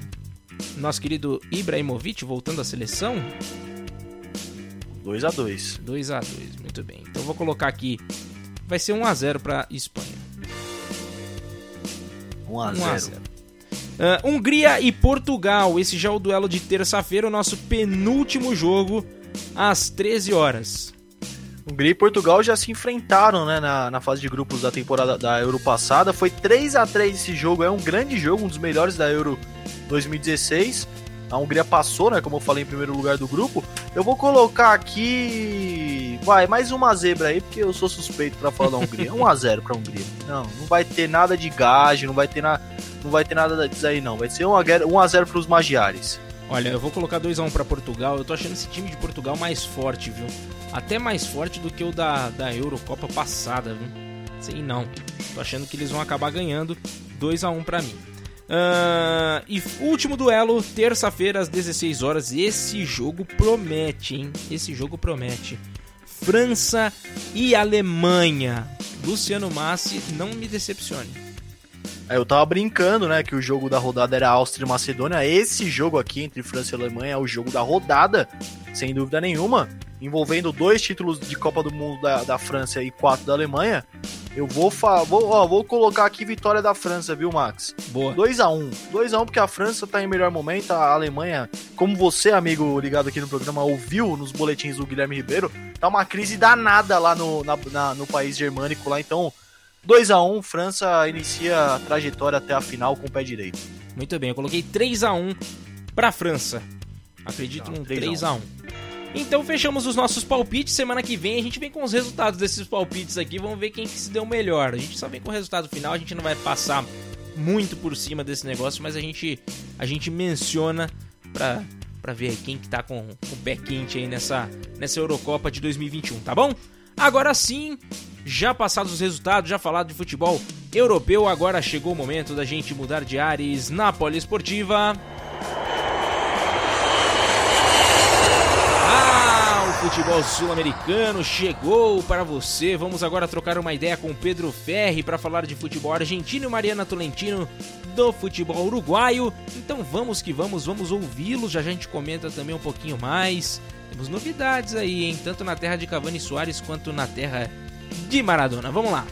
nosso querido Ibrahimovic voltando à seleção. 2x2. 2 a 2 muito bem. Então vou colocar aqui, vai ser 1 a 0 para Espanha. 1 a 1x0. 0. Ah, Hungria e Portugal, esse já é o duelo de terça-feira, o nosso penúltimo jogo às 13 horas. Hungria e Portugal já se enfrentaram né, na, na fase de grupos da temporada da Euro passada. Foi 3 a 3 esse jogo, é um grande jogo, um dos melhores da Euro 2016. A Hungria passou, né, como eu falei, em primeiro lugar do grupo. Eu vou colocar aqui, vai, mais uma zebra aí, porque eu sou suspeito pra falar da Hungria. 1 a 0 pra Hungria. Não, não vai ter nada de gage, não vai ter nada, não vai ter nada disso aí não. Vai ser 1 a 0, 1 a 0 pros Magiares. Olha, eu vou colocar 2x1 para Portugal. Eu tô achando esse time de Portugal mais forte, viu? Até mais forte do que o da, da Eurocopa passada, viu? Sei não. Tô achando que eles vão acabar ganhando 2x1 para mim. Ah, e último duelo, terça-feira às 16 horas. Esse jogo promete, hein? Esse jogo promete. França e Alemanha. Luciano Massi, não me decepcione. Aí eu tava brincando, né, que o jogo da rodada era Áustria e Macedônia. Esse jogo aqui entre França e Alemanha é o jogo da rodada, sem dúvida nenhuma, envolvendo dois títulos de Copa do Mundo da, da França e quatro da Alemanha. Eu vou, vou, ó, vou colocar aqui vitória da França, viu, Max? Boa. 2x1. 2x1 porque a França tá em melhor momento, a Alemanha, como você, amigo ligado aqui no programa, ouviu nos boletins do Guilherme Ribeiro, tá uma crise danada lá no, na- na- no país germânico lá, então 2x1, França inicia a trajetória até a final com o pé direito. Muito bem, eu coloquei 3 a 1 para França. Acredito Tá, num 3 a 3 a 1. Então fechamos os nossos palpites. Semana que vem a gente vem com os resultados desses palpites aqui. Vamos ver quem que se deu melhor. A gente só vem com o resultado final. A gente não vai passar muito por cima desse negócio, mas a gente a gente menciona pra, pra ver quem que tá com, com o pé quente aí nessa, nessa Eurocopa de 2021, tá bom? Agora sim, já passados os resultados, já falado de futebol, europeu. Agora chegou o momento da gente mudar de ares na poliesportiva. Ah, o futebol sul-americano chegou para você. Vamos agora trocar uma ideia com Pedro Ferri para falar de futebol argentino e Mariana Tolentino do futebol uruguaio. Então vamos que vamos, vamos ouvi-los. Já a gente comenta também um pouquinho mais. Temos novidades aí, hein? Tanto na terra de Cavani Soares quanto na terra de Maradona. Vamos lá.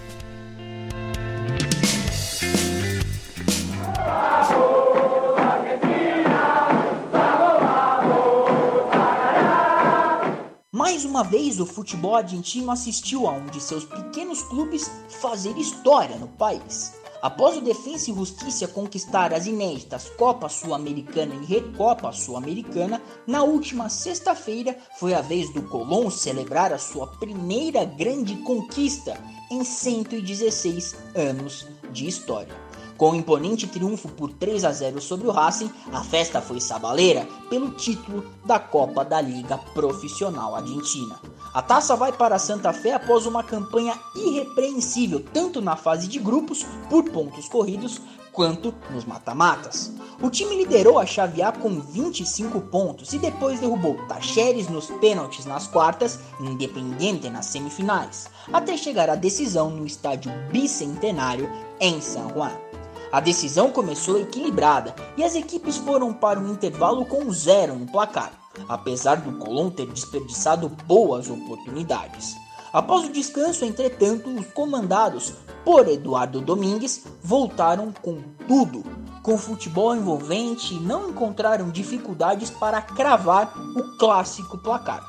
Mais uma vez, o futebol argentino assistiu a um de seus pequenos clubes fazer história no país. Após o Defensa e Justiça conquistar as inéditas Copa Sul-Americana e Recopa Sul-Americana, na última sexta-feira foi a vez do Colón celebrar a sua primeira grande conquista em 116 anos de história. Com o imponente triunfo por 3 a 0 sobre o Racing, a festa foi sabaleira pelo título da Copa da Liga Profissional Argentina. A taça vai para Santa Fé após uma campanha irrepreensível tanto na fase de grupos, por pontos corridos, quanto nos mata-matas. O time liderou a chave A com 25 pontos e depois derrubou Tacheres nos pênaltis nas quartas e Independiente nas semifinais, até chegar à decisão no estádio Bicentenário em San Juan. A decisão começou equilibrada e as equipes foram para um intervalo com zero no placar, apesar do Colón ter desperdiçado boas oportunidades. Após o descanso, entretanto, os comandados por Eduardo Domingues voltaram com tudo. Com futebol envolvente, não encontraram dificuldades para cravar o clássico placar,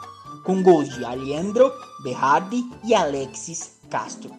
com gols de Alejandro, Berardi e Alexis Castro.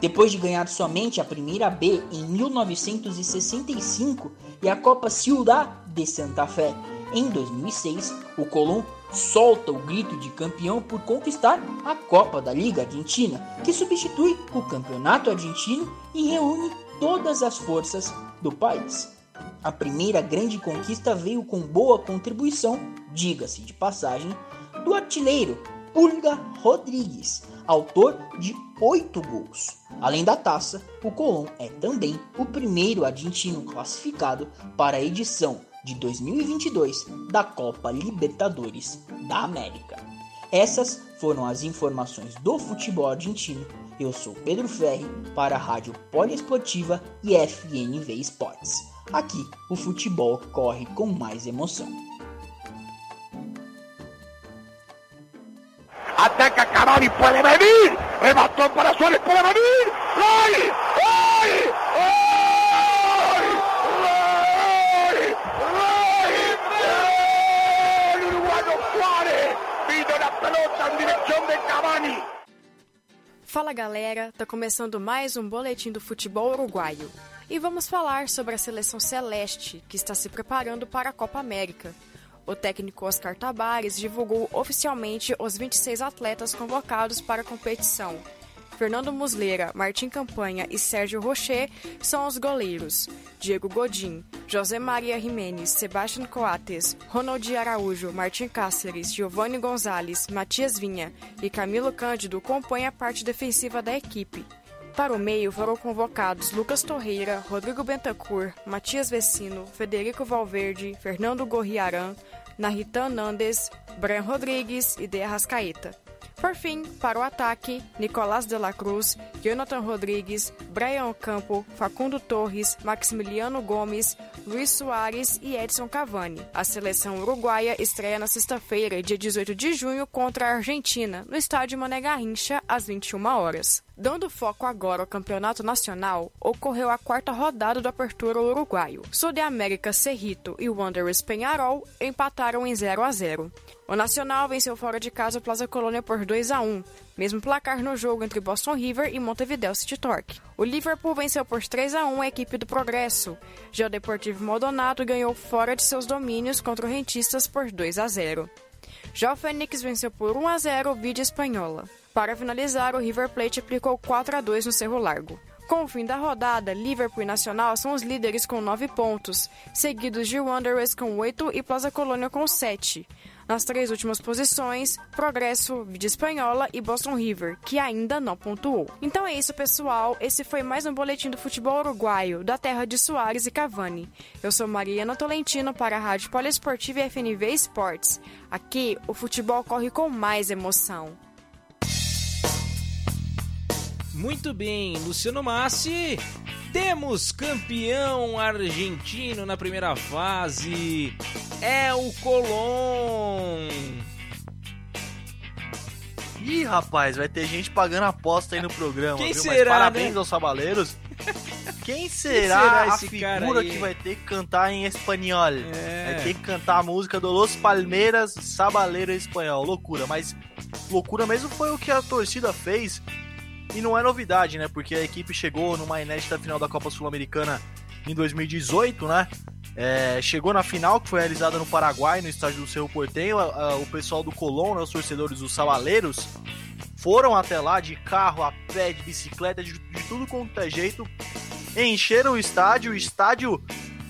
Depois de ganhar somente a primeira B em 1965 e a Copa Ciudad de Santa Fé em 2006, o Colón solta o grito de campeão por conquistar a Copa da Liga Argentina, que substitui o Campeonato Argentino e reúne todas as forças do país. A primeira grande conquista veio com boa contribuição, diga-se de passagem, do artilheiro Pulga Rodrigues, autor de oito gols. Além da taça, o Colón é também o primeiro argentino classificado para a edição de 2022 da Copa Libertadores da América. Essas foram as informações do futebol argentino. Eu sou Pedro Ferri para a Rádio Poliesportiva e FNV Esportes. Aqui o futebol corre com mais emoção. Ataca Cavani, puede venir. Remató para Suárez, puede venir. ¡Gol! ¡Gol! ¡Gol! Fala galera, tá começando mais um boletim do futebol uruguaio. E vamos falar sobre a seleção celeste, que está se preparando para a Copa América. O técnico Oscar Tabares divulgou oficialmente os 26 atletas convocados para a competição. Fernando Muslera, Martim Campanha e Sérgio Rocher são os goleiros. Diego Godin, José Maria Jimenez, Sebastián Coates, Ronald Araújo, Martim Cáceres, Giovanni Gonzalez, Matias Vinha e Camilo Cândido compõem a parte defensiva da equipe. Para o meio foram convocados Lucas Torreira, Rodrigo Bentancur, Matias Vecino, Federico Valverde, Fernando Gorriarã, Naritan Nandes, Brian Rodrigues e De Arrascaeta. Por fim, para o ataque, Nicolás de la Cruz, Jonathan Rodrigues, Brian Campo, Facundo Torres, Maximiliano Gomes, Luiz Soares e Edson Cavani. A seleção uruguaia estreia na sexta-feira, dia 18 de junho, contra a Argentina, no estádio Mané Garrincha, às 21 horas. Dando foco agora ao campeonato nacional, ocorreu a quarta rodada do Apertura Uruguaio. Sul de América Cerrito e Wanderers Penharol empataram em 0 a 0. O Nacional venceu fora de casa o Plaza Colônia por 2 a 1, mesmo placar no jogo entre Boston River e Montevideo City Torque. O Liverpool venceu por 3 a 1 a equipe do Progresso. Já o Deportivo Maldonado ganhou fora de seus domínios contra o Rentistas por 2 a 0. Já o Fênix venceu por 1 a 0 o Vídeo Espanhola. Para finalizar, o River Plate aplicou 4 a 2 no Cerro Largo. Com o fim da rodada, Liverpool e Nacional são os líderes com 9 pontos, seguidos de Wanderers com 8 e Plaza Colônia com 7. Nas três últimas posições, Progresso, Vídeo Espanhola e Boston River, que ainda não pontuou. Então é isso, pessoal. Esse foi mais um boletim do futebol uruguaio, da terra de Soares e Cavani. Eu sou Mariana Tolentino para a Rádio Poliesportiva e FNV Esportes. Aqui, o futebol corre com mais emoção. Muito bem, Luciano Massi. Temos campeão argentino na primeira fase. É o Colón. Ih, rapaz, vai ter gente pagando aposta aí no programa. Quem viu? será, Mas parabéns né? aos sabaleiros. Quem será, será a figura que vai ter que cantar em espanhol? É. Vai ter que cantar a música do Los Palmeiras Sabaleiro em espanhol. Loucura, mas loucura mesmo foi o que a torcida fez. E não é novidade, né? Porque a equipe chegou numa inédita final da Copa Sul-Americana em 2018, né? É, chegou na final, que foi realizada no Paraguai, no estádio do Cerro a- o pessoal do Colón, né, os torcedores dos Sabaleiros, foram até lá de carro, a pé, de bicicleta, de, de tudo quanto é jeito. Encheram o estádio. O estádio,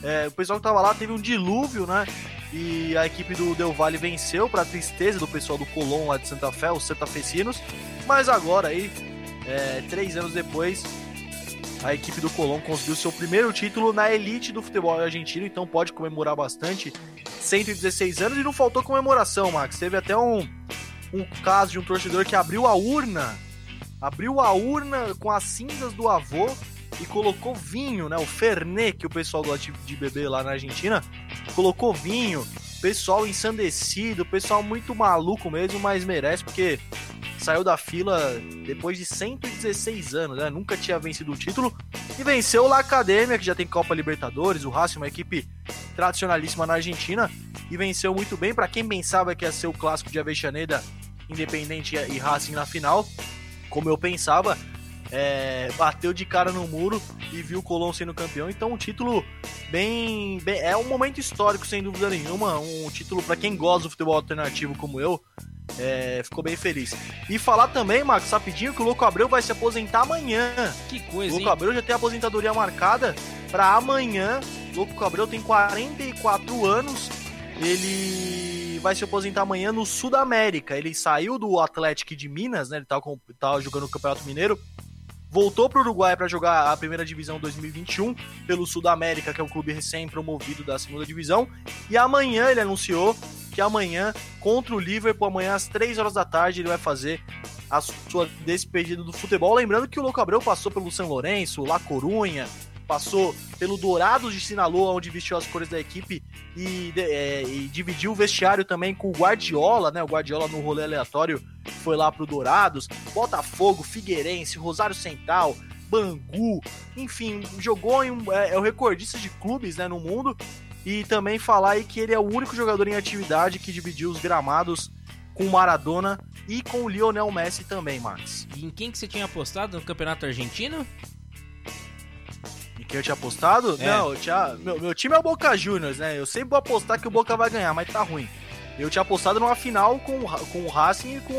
é, o pessoal que tava lá teve um dilúvio, né? E a equipe do Del Valle venceu, para tristeza do pessoal do Colón lá de Santa Fé, os santafesinos. Mas agora aí, é, três anos depois, a equipe do Colón conseguiu seu primeiro título na elite do futebol argentino, então pode comemorar bastante. 116 anos e não faltou comemoração, Max. Teve até um, um caso de um torcedor que abriu a urna, abriu a urna com as cinzas do avô e colocou vinho, né? O Fernet, que o pessoal gosta de, de beber lá na Argentina, colocou vinho. Pessoal ensandecido, pessoal muito maluco mesmo, mas merece porque saiu da fila depois de 116 anos, né? Nunca tinha vencido o título e venceu lá a Academia, que já tem Copa Libertadores, o Racing, uma equipe tradicionalíssima na Argentina, e venceu muito bem. Para quem pensava que ia ser o clássico de Avexaneda, Independente e Racing na final, como eu pensava, é, bateu de cara no muro e viu o Colón sendo campeão. Então, um título bem, bem- é um momento histórico sem dúvida nenhuma, um título para quem gosta do futebol alternativo como eu. é, ficou bem feliz. E falar também, Max, rapidinho, que o Louco Abreu vai se aposentar amanhã. Que O coisa, hein? Louco Abreu já tem a aposentadoria marcada para amanhã. O Louco Abreu tem 44 anos. Ele vai se aposentar amanhã no Sul da América. Ele saiu do Atlético de Minas, né? Ele tava, com- tava jogando no Campeonato Mineiro. Voltou para o Uruguai para jogar a primeira divisão 2021 pelo Sul da América, que é um clube recém-promovido da segunda divisão. E amanhã ele anunciou que amanhã, contra o Liverpool, amanhã às 3 horas da tarde, ele vai fazer a sua despedida do futebol. Lembrando que o Louco Abreu passou pelo São Lourenço, La Corunha, passou pelo Dourados de Sinaloa, onde vestiu as cores da equipe e, é, e dividiu o vestiário também com o Guardiola, né? O Guardiola no rolê aleatório foi lá pro Dourados, Botafogo, Figueirense, Rosário Central, Bangu, enfim, jogou em um, é, é o recordista de clubes, né, no mundo. E também falar aí que ele é o único jogador em atividade que dividiu os gramados com o Maradona e com o Lionel Messi também, Max. E em quem que você tinha apostado no Campeonato Argentino? E quem eu tinha apostado? É. Não, eu tinha, meu, meu time é o Boca Juniors, né? Eu sempre vou apostar que o Boca vai ganhar, mas tá ruim. Eu tinha apostado numa final com, com o Racing e com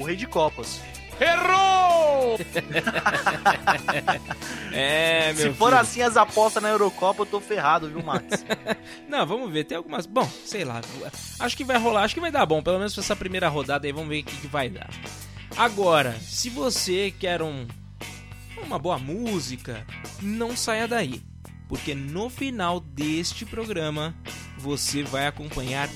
o Rei de Copas. Errou! é, meu Se for filho. assim as apostas na Eurocopa, eu tô ferrado, viu, Max? Não, vamos ver. Tem algumas. Bom, sei lá. Acho que vai rolar. Acho que vai dar bom. Pelo menos pra essa primeira rodada aí. Vamos ver o que, que vai dar. Agora, se você quer um, uma boa música, não saia daí. Porque no final deste programa você vai acompanhar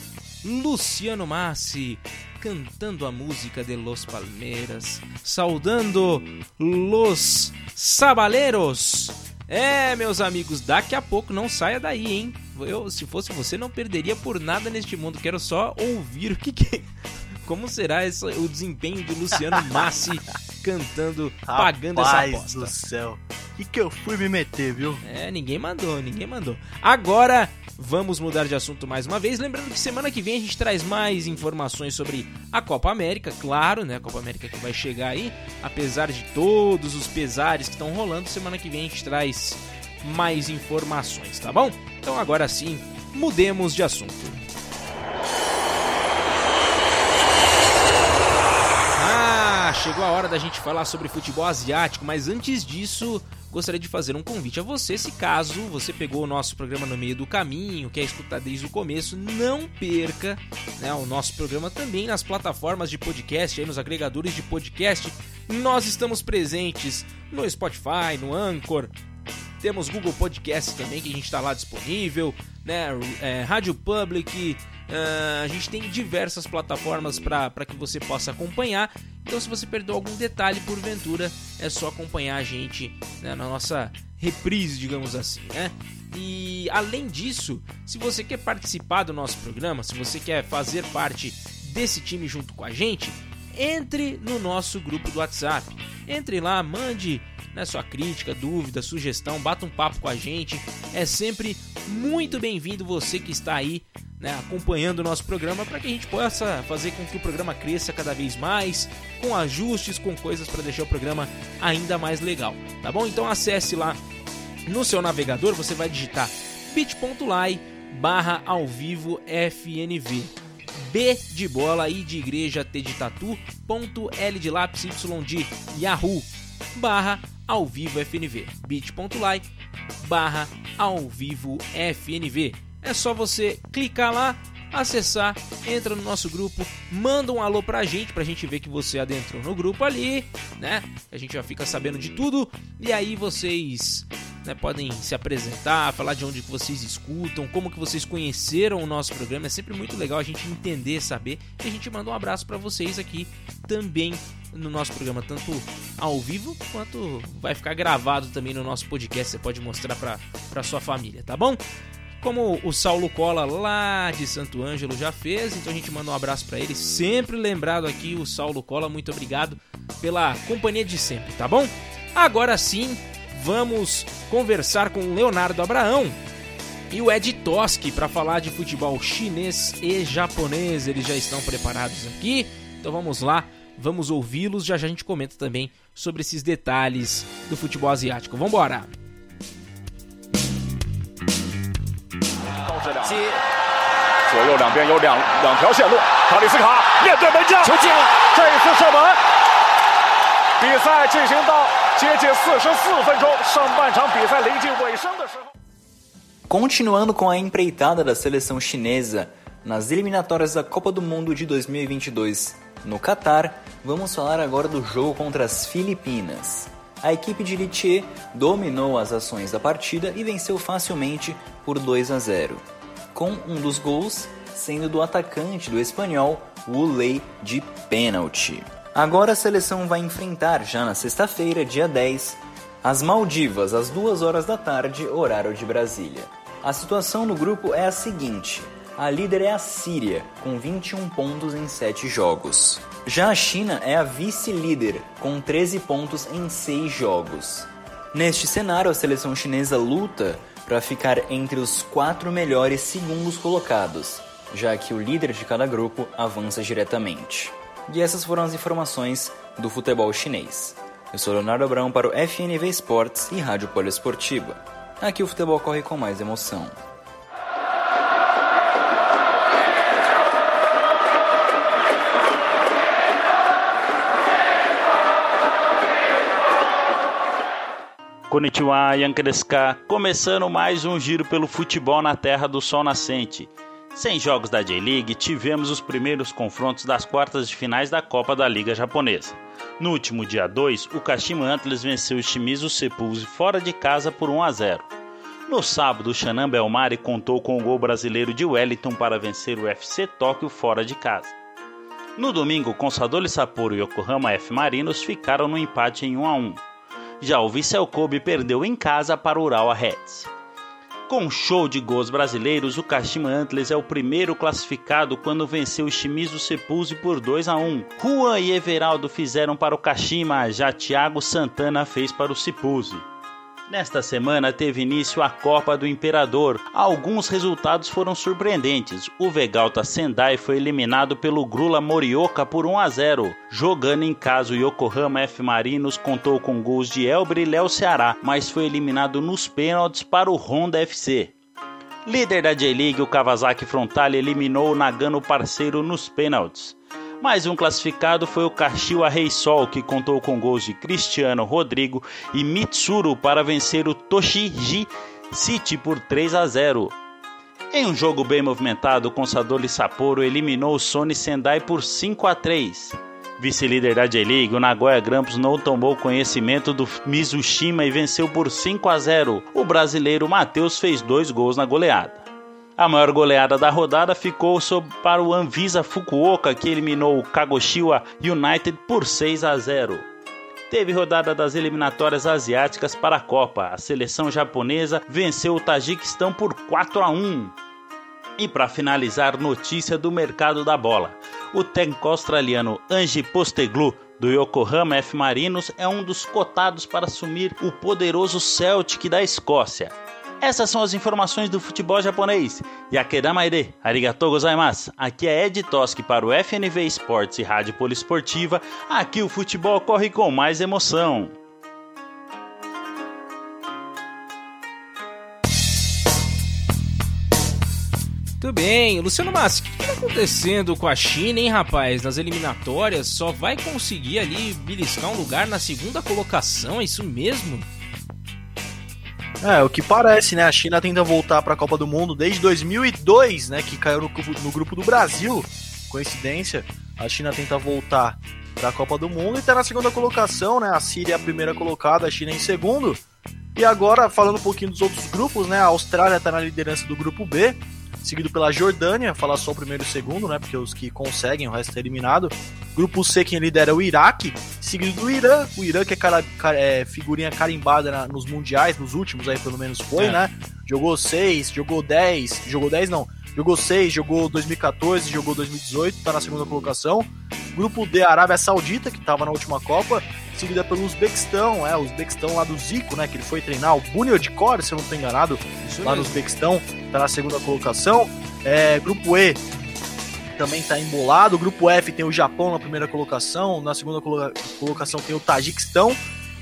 Luciano Massi cantando a música de Los Palmeiras, saudando Los Sabaleiros. É, meus amigos, daqui a pouco não saia daí, hein? Eu, se fosse você, não perderia por nada neste mundo. Quero só ouvir o que, que como será esse, o desempenho de Luciano Massi cantando, pagando essa Rapaz aposta. do céu. O que, que eu fui me meter, viu? É, ninguém mandou, ninguém mandou. Agora vamos mudar de assunto mais uma vez. Lembrando que semana que vem a gente traz mais informações sobre a Copa América, claro, né? A Copa América que vai chegar aí. Apesar de todos os pesares que estão rolando, semana que vem a gente traz mais informações, tá bom? Então agora sim, mudemos de assunto. Ah, chegou a hora da gente falar sobre futebol asiático, mas antes disso, gostaria de fazer um convite a você, se caso você pegou o nosso programa no meio do caminho, quer escutar desde o começo, não perca né, o nosso programa também nas plataformas de podcast, aí nos agregadores de podcast. Nós estamos presentes no Spotify, no Anchor, temos Google Podcast também, que a gente está lá disponível, né? É, Rádio Public, uh, a gente tem diversas plataformas para que você possa acompanhar. Então, se você perdeu algum detalhe porventura, é só acompanhar a gente né, na nossa reprise, digamos assim, né? E além disso, se você quer participar do nosso programa, se você quer fazer parte desse time junto com a gente, entre no nosso grupo do WhatsApp. Entre lá, mande né, sua crítica, dúvida, sugestão, bata um papo com a gente. É sempre muito bem-vindo você que está aí né, acompanhando o nosso programa para que a gente possa fazer com que o programa cresça cada vez mais, com ajustes, com coisas para deixar o programa ainda mais legal, tá bom? Então acesse lá no seu navegador, você vai digitar bit.ly barra ao vivo FNV. B de bola, I de igreja, T de tatu, ponto L de lápis, Y de Yahoo, barra ao vivo FNV. bit.ly barra ao vivo FNV. É só você clicar lá, acessar, entra no nosso grupo, manda um alô pra gente, pra gente ver que você adentrou no grupo ali, né? A gente já fica sabendo de tudo e aí vocês né, podem se apresentar, falar de onde vocês escutam, como que vocês conheceram o nosso programa. É sempre muito legal a gente entender, saber. E a gente manda um abraço para vocês aqui também no nosso programa, tanto ao vivo quanto vai ficar gravado também no nosso podcast. Você pode mostrar para sua família, tá bom? Como o Saulo Cola lá de Santo Ângelo já fez, então a gente manda um abraço para ele. Sempre lembrado aqui o Saulo Cola, muito obrigado pela companhia de sempre, tá bom? Agora sim, vamos conversar com o Leonardo Abraão e o Ed Toski para falar de futebol chinês e japonês. Eles já estão preparados aqui, então vamos lá, vamos ouvi-los. Já já a gente comenta também sobre esses detalhes do futebol asiático. Vamos embora! 左右两边有两两条线路，卡里斯卡面对门将，球进了，这一次射门。比赛进行到接近四十四分钟，上半场比赛临近尾声的时候。Continuando com a empreitada da seleção chinesa nas eliminatórias da Copa do Mundo de 2022 no Catar, vamos falar agora do jogo contra as Filipinas. A equipe de Litier dominou as ações da partida e venceu facilmente por 2 a 0 com um dos gols sendo do atacante do espanhol Wulei de pênalti. Agora a seleção vai enfrentar já na sexta-feira, dia 10, as Maldivas às 2 horas da tarde, horário de Brasília. A situação no grupo é a seguinte: a líder é a Síria, com 21 pontos em 7 jogos. Já a China é a vice-líder, com 13 pontos em 6 jogos. Neste cenário, a seleção chinesa luta para ficar entre os quatro melhores segundos colocados, já que o líder de cada grupo avança diretamente. E essas foram as informações do futebol chinês. Eu sou Leonardo Abrão para o FNV Esportes e Rádio Poliesportiva. Aqui o futebol corre com mais emoção. Konnichiwa, Yankereska, começando mais um giro pelo futebol na terra do sol nascente. Sem jogos da J-League, tivemos os primeiros confrontos das quartas de finais da Copa da Liga Japonesa. No último dia 2, o Kashima Antlers venceu o Shimizu Sepulse fora de casa por 1 a 0. No sábado, o Shannon Belmari contou com o gol brasileiro de Wellington para vencer o FC Tóquio fora de casa. No domingo, Consadole Sapporo e Yokohama F Marinos ficaram no empate em 1 a 1. Já o Vissel Kobe perdeu em casa para o Urawa Reds. Com show de gols brasileiros, o Kashima Antlers é o primeiro classificado quando venceu o Shimizu Sepulse por 2 a 1. Juan e Everaldo fizeram para o Kashima, já Thiago Santana fez para o Sepulse. Nesta semana teve início a Copa do Imperador. Alguns resultados foram surpreendentes. O Vegalta Sendai foi eliminado pelo Grula Morioka por 1 a 0. Jogando em casa, o Yokohama F Marinos contou com gols de Elbre e Léo Ceará, mas foi eliminado nos pênaltis para o Honda FC. Líder da J-League, o Kawasaki Frontale eliminou o Nagano Parceiro nos pênaltis. Mais um classificado foi o Kashiwa Reysol, que contou com gols de Cristiano, Rodrigo e Mitsuru para vencer o Toshiji City por 3 a 0. Em um jogo bem movimentado, o Consadole Sapporo eliminou o Sony Sendai por 5 a 3. Vice-líder da J-League, o Nagoya Grampus não tomou conhecimento do Mizushima e venceu por 5 a 0. O brasileiro Matheus fez dois gols na goleada. A maior goleada da rodada ficou para o Anvisa Fukuoka, que eliminou o Kagoshima United por 6 a 0. Teve rodada das eliminatórias asiáticas para a Copa. A seleção japonesa venceu o Tajiquistão por 4 a 1. E para finalizar, notícia do mercado da bola. O técnico australiano Ange Posteglu do Yokohama F Marinos é um dos cotados para assumir o poderoso Celtic da Escócia. Essas são as informações do futebol japonês. Yakeda Maide, arigatou gozaimasu. Aqui é Ed Toski para o FNV Esportes e Rádio Poliesportiva. Aqui o futebol corre com mais emoção. Muito bem, Luciano Massi, o que está acontecendo com a China, hein, rapaz? Nas eliminatórias, só vai conseguir ali beliscar um lugar na segunda colocação, é isso mesmo? É, o que parece, né? A China tenta voltar para a Copa do Mundo desde 2002, né? Que caiu no, no grupo do Brasil. Coincidência. A China tenta voltar para a Copa do Mundo e está na segunda colocação, né? A Síria é a primeira colocada, a China em segundo. E agora, falando um pouquinho dos outros grupos, né? A Austrália está na liderança do grupo B seguido pela Jordânia, falar só o primeiro e o segundo, né? Porque os que conseguem, o resto é eliminado. Grupo C, quem lidera é o Iraque, seguido do Irã. O Irã, que é, cara, é figurinha carimbada na, nos mundiais, nos últimos aí pelo menos foi, é. né? Jogou 6, jogou 10, jogou 10 não, jogou 6, jogou 2014, jogou 2018, tá na segunda colocação. Grupo D, Arábia Saudita, que tava na última Copa, seguida pelo Uzbequistão, é, o Uzbequistão lá do Zico, né, que ele foi treinar, o Bunyodkor, se eu não estou enganado, Isso lá mesmo. no Uzbequistão, tá na segunda colocação. É, grupo E também tá embolado, o grupo F tem o Japão na primeira colocação, na segunda colocação tem o Tajiquistão,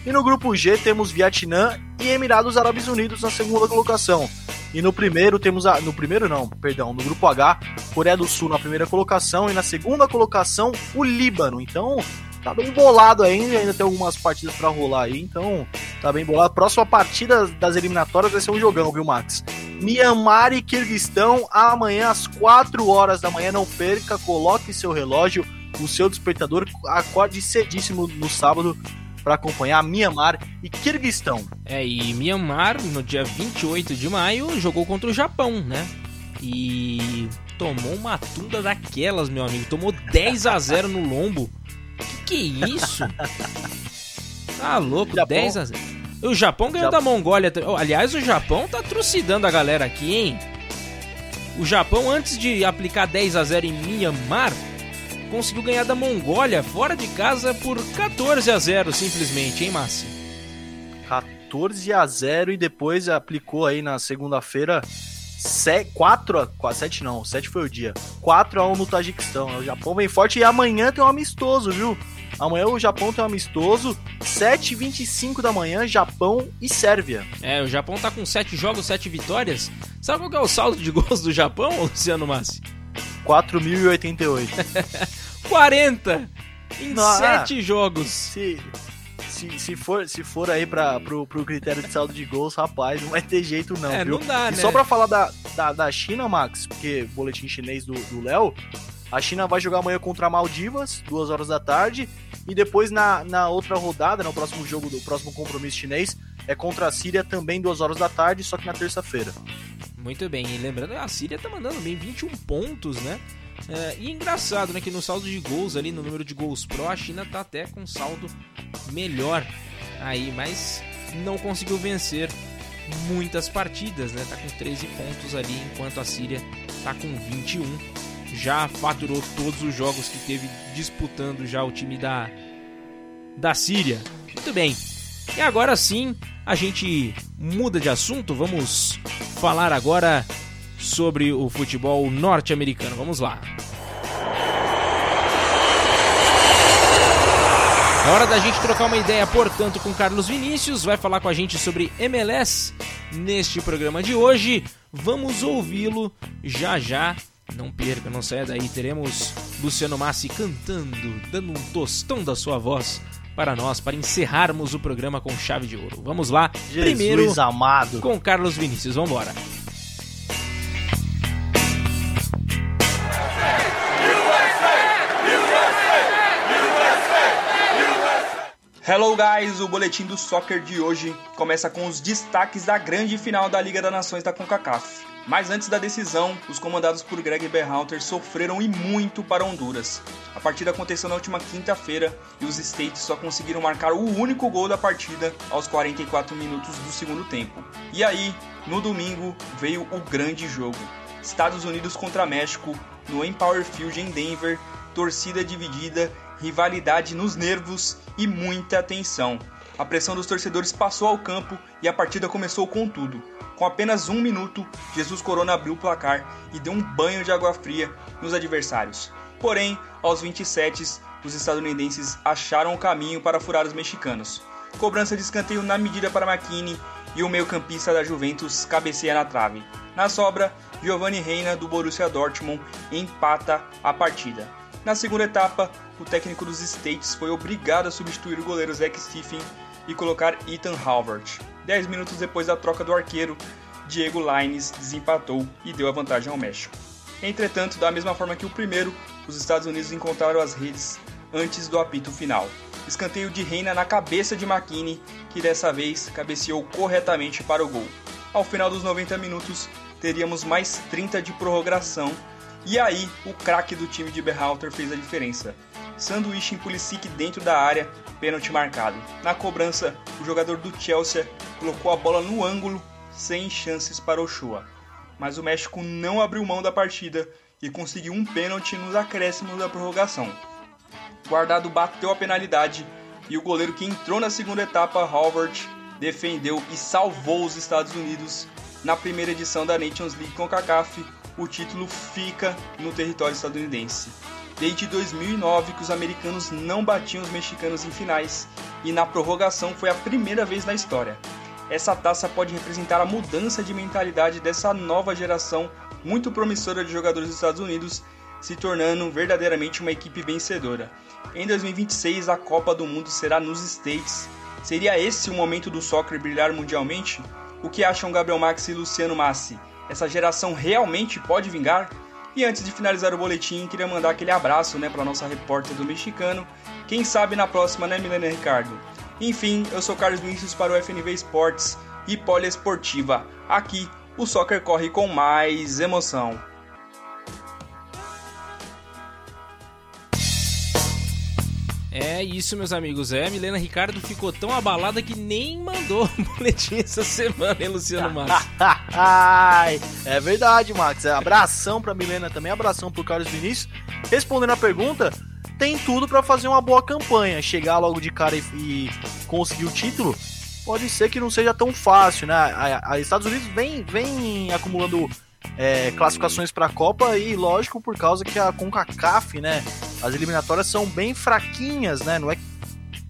e no grupo G temos Vietnã e Emirados Árabes Unidos na segunda colocação. E no primeiro temos a. No primeiro não, perdão, no grupo H, Coreia do Sul na primeira colocação e na segunda colocação o Líbano. Então, tá bem bolado ainda, ainda tem algumas partidas para rolar aí, então tá bem bolado. Próxima partida das eliminatórias vai ser um jogão, viu, Max? Myanmar e Kirguistão amanhã às 4 horas da manhã, não perca, coloque seu relógio, o seu despertador, acorde cedíssimo no sábado para acompanhar Myanmar e Kirguistão. É, e Myanmar, no dia 28 de maio, jogou contra o Japão, né? E tomou uma tunda daquelas, meu amigo. Tomou 10 a 0 no lombo. Que que é isso? Tá louco, Japão. 10 a 0. O Japão ganhou Japão. da Mongólia. Aliás, o Japão tá trucidando a galera aqui, hein? O Japão, antes de aplicar 10 a 0 em Myanmar, conseguiu ganhar da Mongólia fora de casa por 14 a 0 simplesmente, hein, Márcio? 14 a 0 e depois aplicou aí na segunda-feira 4 a 7 não, 7 foi o dia. 4 a 1 no Tajiquistão. O Japão vem forte e amanhã tem um amistoso, viu? Amanhã o Japão tem um amistoso, 7h25 da manhã, Japão e Sérvia. É, o Japão tá com 7 jogos, 7 vitórias. Sabe qual é o saldo de gols do Japão, Luciano Massi? 4.088. 40 em 7 ah, jogos. Se, se, se, for, se for aí pra, pro, pro critério de saldo de gols, rapaz, não vai ter jeito não, é, viu? Não dá, e né? só pra falar da, da, da China, Max, porque boletim chinês do Léo, a China vai jogar amanhã contra a Maldivas, duas horas da tarde, e depois na, na outra rodada, no próximo jogo do próximo compromisso chinês, é contra a Síria também duas horas da tarde, só que na terça-feira. Muito bem, e lembrando, a Síria tá mandando bem 21 pontos, né? É, e engraçado, né, que no saldo de gols ali, no número de gols pro, a China tá até com saldo melhor aí, mas não conseguiu vencer muitas partidas, né? Tá com 13 pontos ali, enquanto a Síria tá com 21. Já faturou todos os jogos que teve disputando já o time da da Síria. Muito bem. E agora sim, a gente muda de assunto, vamos falar agora sobre o futebol norte-americano. Vamos lá. É hora da gente trocar uma ideia, portanto, com Carlos Vinícius, vai falar com a gente sobre MLS neste programa de hoje. Vamos ouvi-lo já já Não perca, não saia daí. Teremos Luciano Massi cantando, dando um tostão da sua voz para nós, para encerrarmos o programa com chave de ouro. Vamos lá, Jesus primeiro amado. com Carlos Vinícius. Vamos embora. Hello guys, o boletim do soccer de hoje começa com os destaques da grande final da Liga das Nações da CONCACAF. Mas antes da decisão, os comandados por Greg Berhalter sofreram e muito para Honduras. A partida aconteceu na última quinta-feira e os States só conseguiram marcar o único gol da partida aos 44 minutos do segundo tempo. E aí, no domingo, veio o grande jogo. Estados Unidos contra México, no Empower Field em Denver, torcida dividida, rivalidade nos nervos e muita tensão. A pressão dos torcedores passou ao campo e a partida começou com tudo. Com apenas um minuto, Jesus Corona abriu o placar e deu um banho de água fria nos adversários. Porém, aos 27, os estadunidenses acharam o caminho para furar os mexicanos. Cobrança de escanteio na medida para McKinney e o meio-campista da Juventus cabeceia na trave. Na sobra, Giovanni Reina do Borussia Dortmund empata a partida. Na segunda etapa, o técnico dos States foi obrigado a substituir o goleiro Zach Stephen e colocar Ethan Halvert. 10 minutos depois da troca do arqueiro, Diego Lines desempatou e deu a vantagem ao México. Entretanto, da mesma forma que o primeiro, os Estados Unidos encontraram as redes antes do apito final. Escanteio de Reina na cabeça de McKinney, que dessa vez cabeceou corretamente para o gol. Ao final dos 90 minutos, teríamos mais 30 de prorrogação, e aí o craque do time de Berhalter fez a diferença. Sanduíche em Pulisic dentro da área, pênalti marcado. Na cobrança, o jogador do Chelsea colocou a bola no ângulo, sem chances para o Shoa. Mas o México não abriu mão da partida e conseguiu um pênalti nos acréscimos da prorrogação. Guardado bateu a penalidade e o goleiro que entrou na segunda etapa, Halvert, defendeu e salvou os Estados Unidos na primeira edição da Nations League com CACAF. O título fica no território estadunidense. Desde 2009 que os americanos não batiam os mexicanos em finais e na prorrogação foi a primeira vez na história. Essa taça pode representar a mudança de mentalidade dessa nova geração muito promissora de jogadores dos Estados Unidos, se tornando verdadeiramente uma equipe vencedora. Em 2026 a Copa do Mundo será nos States. Seria esse o momento do soccer brilhar mundialmente? O que acham Gabriel Max e Luciano Massi? Essa geração realmente pode vingar? E antes de finalizar o boletim, queria mandar aquele abraço né, para nossa repórter do mexicano. Quem sabe na próxima, né, Milena Ricardo? Enfim, eu sou Carlos Vinícius para o FNV Esportes e Poliesportiva. Aqui, o soccer corre com mais emoção. É isso, meus amigos. É, Milena Ricardo ficou tão abalada que nem mandou boletim essa semana, hein, Luciano Max? Ai, é verdade, Max. É, abração pra Milena também, abração pro Carlos Vinícius. Respondendo a pergunta, tem tudo para fazer uma boa campanha. Chegar logo de cara e, e, conseguir o título, pode ser que não seja tão fácil, né? A, a Estados Unidos vem, vem acumulando é, classificações para a Copa e, lógico, por causa que a CONCACAF, né? As eliminatórias são bem fraquinhas, né? Não é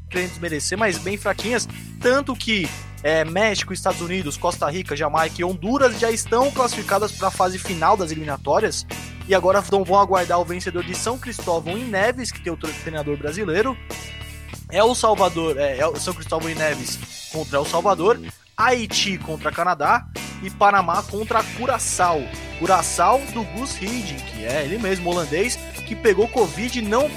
querendo desmerecer, mas bem fraquinhas. Tanto que é, México, Estados Unidos, Costa Rica, Jamaica e Honduras já estão classificadas para a fase final das eliminatórias. E agora vão aguardar o vencedor de São Cristóvão e Neves, que tem o treinador brasileiro. É o Salvador, é, é o São Cristóvão e Neves contra o Salvador. Haiti contra Canadá e Panamá contra Curaçao. Curaçao do Gus Hiddink, que é ele mesmo, holandês, que pegou Covid e não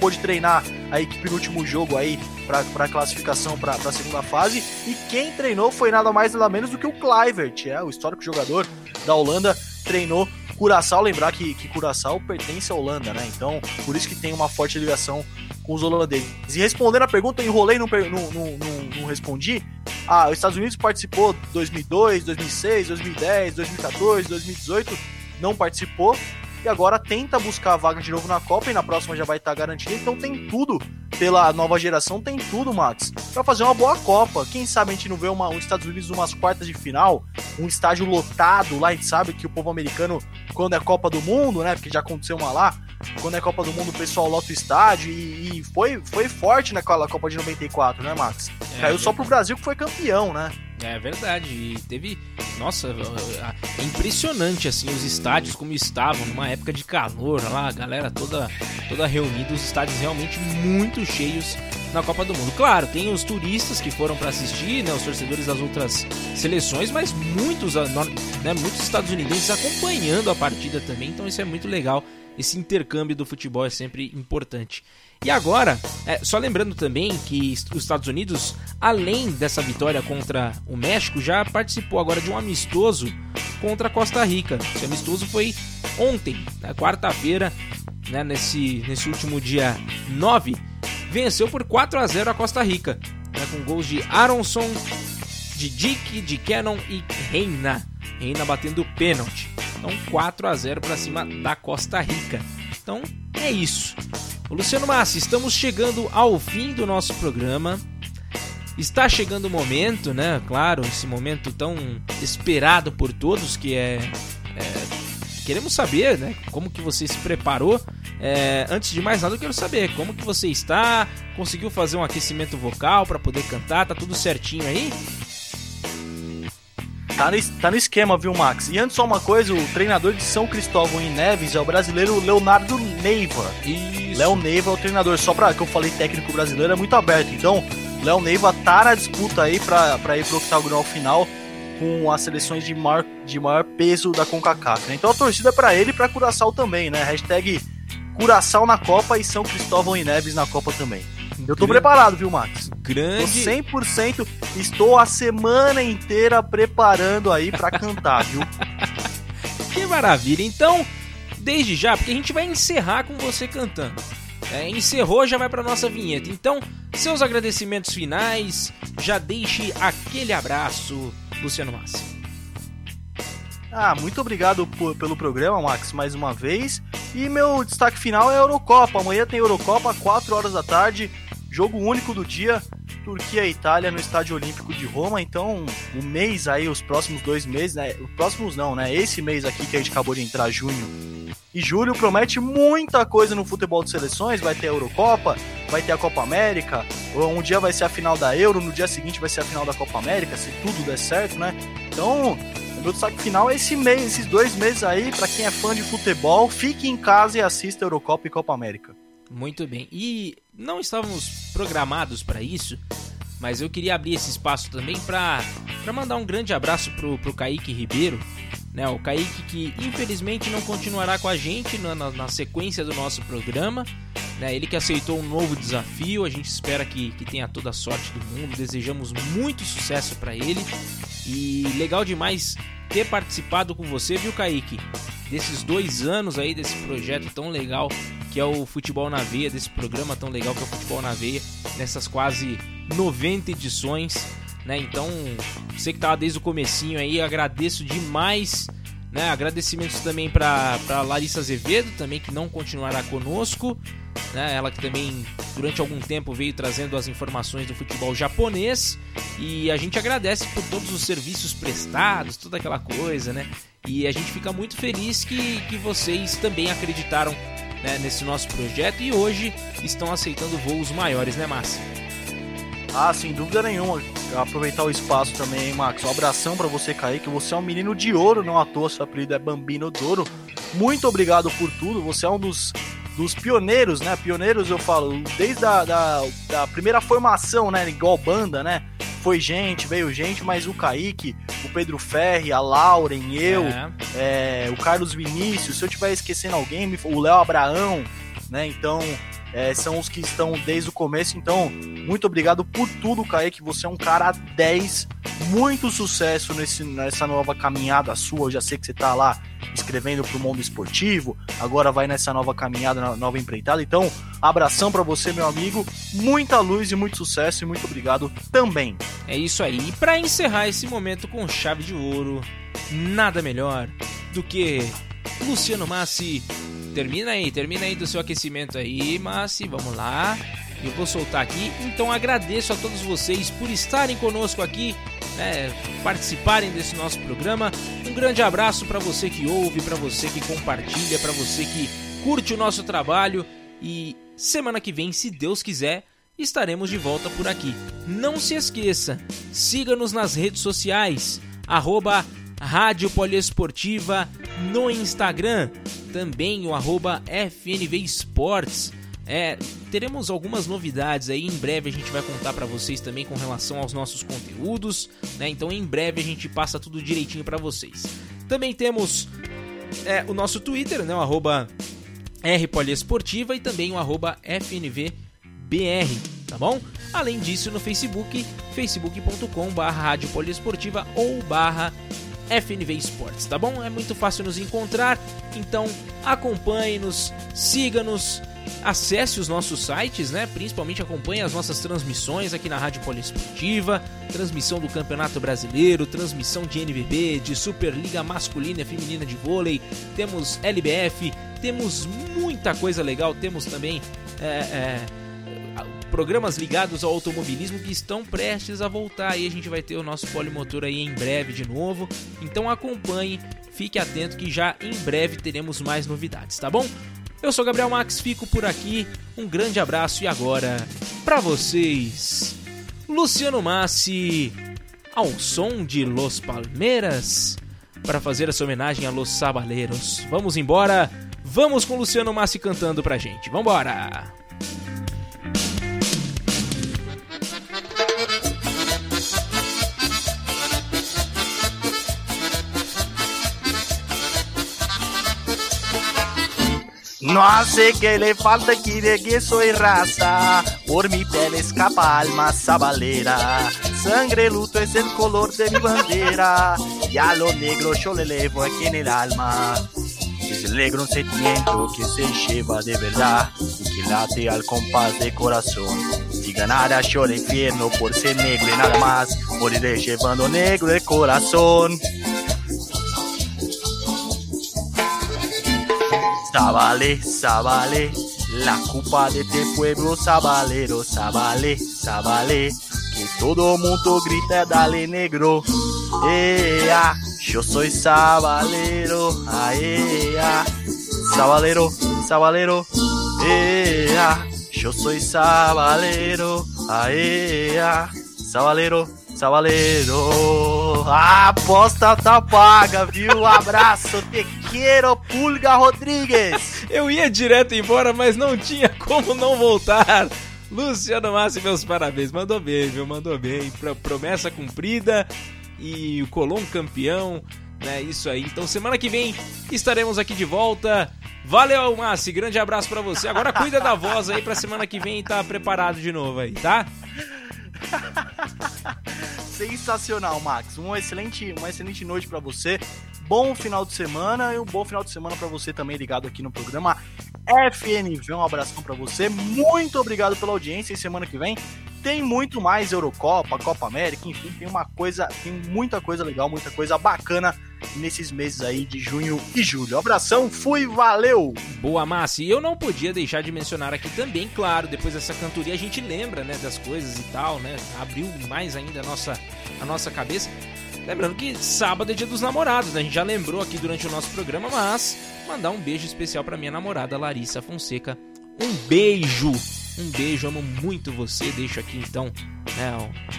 pôde treinar a equipe no último jogo aí para classificação para a segunda fase. E quem treinou foi nada mais nada menos do que o Kluivert, é, o histórico jogador da Holanda, treinou Curaçao. Lembrar que, que Curaçao pertence à Holanda, né? Então, por isso que tem uma forte ligação com os holandeses. E respondendo a pergunta, eu enrolei não, não, não, não, respondi. Ah, os Estados Unidos participou 2002, 2006, 2010, 2014, 2018, não participou. E agora tenta buscar a vaga de novo na Copa e na próxima já vai estar garantida. Então tem tudo pela nova geração, tem tudo, Max, para fazer uma boa Copa. Quem sabe a gente não vê uma, os Estados Unidos umas quartas de final, um estádio lotado lá, a gente sabe que o povo americano, quando é Copa do Mundo, né, porque já aconteceu uma lá, quando é Copa do Mundo o pessoal lota o estádio e, e foi, foi forte naquela Copa de 94, né, Max? É, Caiu só pro Brasil que foi campeão, né? É verdade, e teve. Nossa, é impressionante assim os estádios como estavam numa época de calor lá, a galera toda, toda reunida, os estádios realmente muito cheios na Copa do Mundo. Claro, tem os turistas que foram para assistir, né, os torcedores das outras seleções, mas muitos, né, muitos estadunidenses acompanhando a partida também, então isso é muito legal. Esse intercâmbio do futebol é sempre importante. E agora, é, só lembrando também que os Estados Unidos, além dessa vitória contra o México, já participou agora de um amistoso contra a Costa Rica. Esse amistoso foi ontem, na quarta-feira, né, nesse, nesse último dia 9, venceu por 4 a 0 a Costa Rica, né, com gols de Aronson, de Dick, de Cannon e Reina. Reina batendo pênalti. Então 4 a 0 para cima da Costa Rica. Então é isso. Luciano Massi, estamos chegando ao fim do nosso programa. Está chegando o momento, né? Claro, esse momento tão esperado por todos que é, é queremos saber, né? Como que você se preparou? É, antes de mais nada, eu quero saber como que você está. Conseguiu fazer um aquecimento vocal para poder cantar? Tá tudo certinho aí? Tá no, tá no esquema, viu, Max? E antes só uma coisa, o treinador de São Cristóvão em Neves é o brasileiro Leonardo Neiva. Isso. Léo Neiva é o treinador, só pra que eu falei técnico brasileiro, é muito aberto. Então, Léo Neiva tá na disputa aí pra, pra ir pro octagonal final com as seleções de maior, de maior peso da CONCACAF, né? Então a torcida é pra ele e pra Curaçao também, né? Hashtag Curaçao na Copa e São Cristóvão e Neves na Copa também. Eu tô preparado, viu, Max? Grande. Tô 100%. Estou a semana inteira preparando aí para cantar, viu? que maravilha. Então, desde já, porque a gente vai encerrar com você cantando. É, encerrou, já vai para nossa vinheta. Então, seus agradecimentos finais, já deixe aquele abraço, Luciano Massi. Ah, muito obrigado por, pelo programa, Max, mais uma vez. E meu destaque final é a Eurocopa. Amanhã tem Eurocopa, 4 horas da tarde. Jogo único do dia, Turquia e Itália no Estádio Olímpico de Roma. Então, o mês aí, os próximos dois meses, né? Os próximos não, né? Esse mês aqui que a gente acabou de entrar, junho e julho, promete muita coisa no futebol de seleções. Vai ter a Eurocopa, vai ter a Copa América. Um dia vai ser a final da Euro, no dia seguinte vai ser a final da Copa América, se tudo der certo, né? Então, o meu destaque final é esse mês, esses dois meses aí, para quem é fã de futebol, fique em casa e assista Eurocopa e Copa América. Muito bem. E não estávamos programados para isso, mas eu queria abrir esse espaço também para mandar um grande abraço pro, pro Kaique Ribeiro, né? O Kaique que infelizmente não continuará com a gente na, na, na sequência do nosso programa, né? Ele que aceitou um novo desafio, a gente espera que, que tenha toda a sorte do mundo, desejamos muito sucesso para ele e legal demais ter participado com você, viu, Kaique? Desses dois anos aí desse projeto tão legal que é o Futebol na Veia, desse programa tão legal que é o Futebol na Veia, nessas quase 90 edições, né? Então, você que tava desde o comecinho aí, agradeço demais, né? Agradecimentos também para Larissa Azevedo, também que não continuará conosco, né? Ela que também durante algum tempo veio trazendo as informações do futebol japonês e a gente agradece por todos os serviços prestados, toda aquela coisa, né? E a gente fica muito feliz que, que vocês também acreditaram né, nesse nosso projeto e hoje estão aceitando voos maiores, né, Márcio? Ah, sem dúvida nenhuma. Aproveitar o espaço também, Max. Um abração para você, Kaique. Você é um menino de ouro, não à toa, seu apelido é Bambino Douro. Muito obrigado por tudo. Você é um dos, dos pioneiros, né? Pioneiros, eu falo, desde a da, da primeira formação, né? Igual banda, né? foi gente, veio gente, mas o Kaique, o Pedro Ferri, a Lauren, eu, é. É, o Carlos Vinícius, se eu estiver esquecendo alguém, o Léo Abraão, né? Então, é, são os que estão desde o começo. Então, muito obrigado por tudo, Kaique. Você é um cara 10. Muito sucesso nesse, nessa nova caminhada sua. Eu já sei que você está lá escrevendo para o mundo esportivo. Agora vai nessa nova caminhada, nova empreitada. Então, abração para você, meu amigo. Muita luz e muito sucesso. E muito obrigado também. É isso aí. E para encerrar esse momento com chave de ouro, nada melhor do que Luciano Massi termina aí, termina aí do seu aquecimento aí, Massi, vamos lá. Eu vou soltar aqui. Então agradeço a todos vocês por estarem conosco aqui, né, participarem desse nosso programa. Um grande abraço para você que ouve, para você que compartilha, para você que curte o nosso trabalho e semana que vem, se Deus quiser, estaremos de volta por aqui. Não se esqueça, siga-nos nas redes sociais, arroba Rádio Poliesportiva no Instagram, também o arroba FNV Esportes. É, teremos algumas novidades aí, em breve a gente vai contar para vocês também com relação aos nossos conteúdos, né? Então em breve a gente passa tudo direitinho para vocês. Também temos é, o nosso Twitter, né? O arroba Rpoliesportiva e também o arroba FNVBR, tá bom? Além disso, no Facebook, facebook.com barra ou barra FNV Esportes, tá bom? É muito fácil nos encontrar, então acompanhe-nos, siga-nos, acesse os nossos sites, né? Principalmente acompanhe as nossas transmissões aqui na Rádio Poliesportiva, transmissão do Campeonato Brasileiro, transmissão de NBB, de Superliga Masculina e Feminina de Vôlei, temos LBF, temos muita coisa legal, temos também é, é, programas ligados ao automobilismo que estão prestes a voltar e a gente vai ter o nosso polimotor aí em breve de novo. Então acompanhe, fique atento que já em breve teremos mais novidades, tá bom? Eu sou Gabriel Max, fico por aqui. Um grande abraço e agora para vocês, Luciano Massi, ao som de Los Palmeiras, para fazer essa homenagem a Los Sabaleiros. Vamos embora, vamos com Luciano Massi cantando pra gente. Vambora! No hace que le falta aquí de que soy raza, por mi piel escapa alma sabalera. Sangre luto es el color de mi bandera, y a lo negro yo le levo aquí en el alma. Es el negro un sentimiento que se lleva de verdad y que late al compás de corazón. Si ganara yo el infierno por ser negro y nada más, moriré llevando negro el corazón. Sabale, Sabale, la culpa de este pueblo sabalero, Sabale, Sabale, que todo mundo grita, dale negro, ea, yo soy sabalero, aea, sabalero, sabalero, ea, yo soy sabalero, aea, sabalero, sabalero. A aposta tá paga, viu? Abraço, te quero, Pulga Rodrigues. Eu ia direto embora, mas não tinha como não voltar. Luciano Massi, meus parabéns. Mandou bem, viu? Mandou bem. Promessa cumprida e o Colom campeão, né? Isso aí. Então semana que vem estaremos aqui de volta. Valeu, Massi. Grande abraço para você. Agora cuida da voz aí pra semana que vem estar tá preparado de novo aí, tá? Sensacional, Max. Um excelente, uma excelente noite para você. Bom final de semana e um bom final de semana para você também ligado aqui no programa FNV. Um abração para você. Muito obrigado pela audiência e semana que vem tem muito mais Eurocopa, Copa América, enfim, tem uma coisa, tem muita coisa legal, muita coisa bacana nesses meses aí de junho e julho. Abração, fui, valeu! Boa, Massa. E eu não podia deixar de mencionar aqui também, claro, depois dessa cantoria a gente lembra, né, das coisas e tal, né? Abriu mais ainda a nossa, a nossa cabeça. Lembrando que sábado é dia dos namorados, né? A gente já lembrou aqui durante o nosso programa, mas mandar um beijo especial para minha namorada Larissa Fonseca. Um beijo! Um beijo, amo muito você. Deixo aqui então né,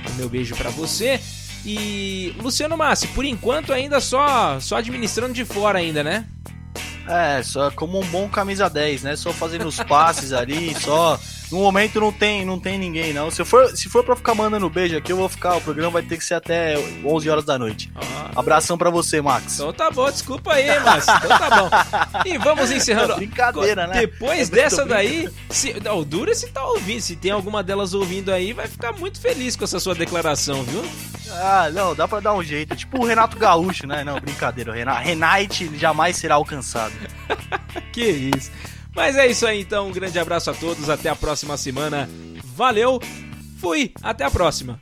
o, meu beijo para você. E Luciano Massi, por enquanto ainda só só administrando de fora ainda, né? É, só como um bom camisa 10, né? Só fazendo os passes ali, só no momento não tem, não tem ninguém, não. Se for, se for pra ficar mandando beijo aqui, eu vou ficar. O programa vai ter que ser até 11 horas da noite. Ah, Abração pra você, Max. Então tá bom, desculpa aí, Max. Então tá bom. E vamos encerrando. É brincadeira, né? Depois é dessa daí, se, não, o Dura se tá ouvindo. Se tem alguma delas ouvindo aí, vai ficar muito feliz com essa sua declaração, viu? Ah, não, dá pra dar um jeito. Tipo o Renato Gaúcho, né? Não, brincadeira. O Renato, Renate jamais será alcançado. que isso. Mas é isso aí então, um grande abraço a todos, até a próxima semana. Valeu, fui, até a próxima.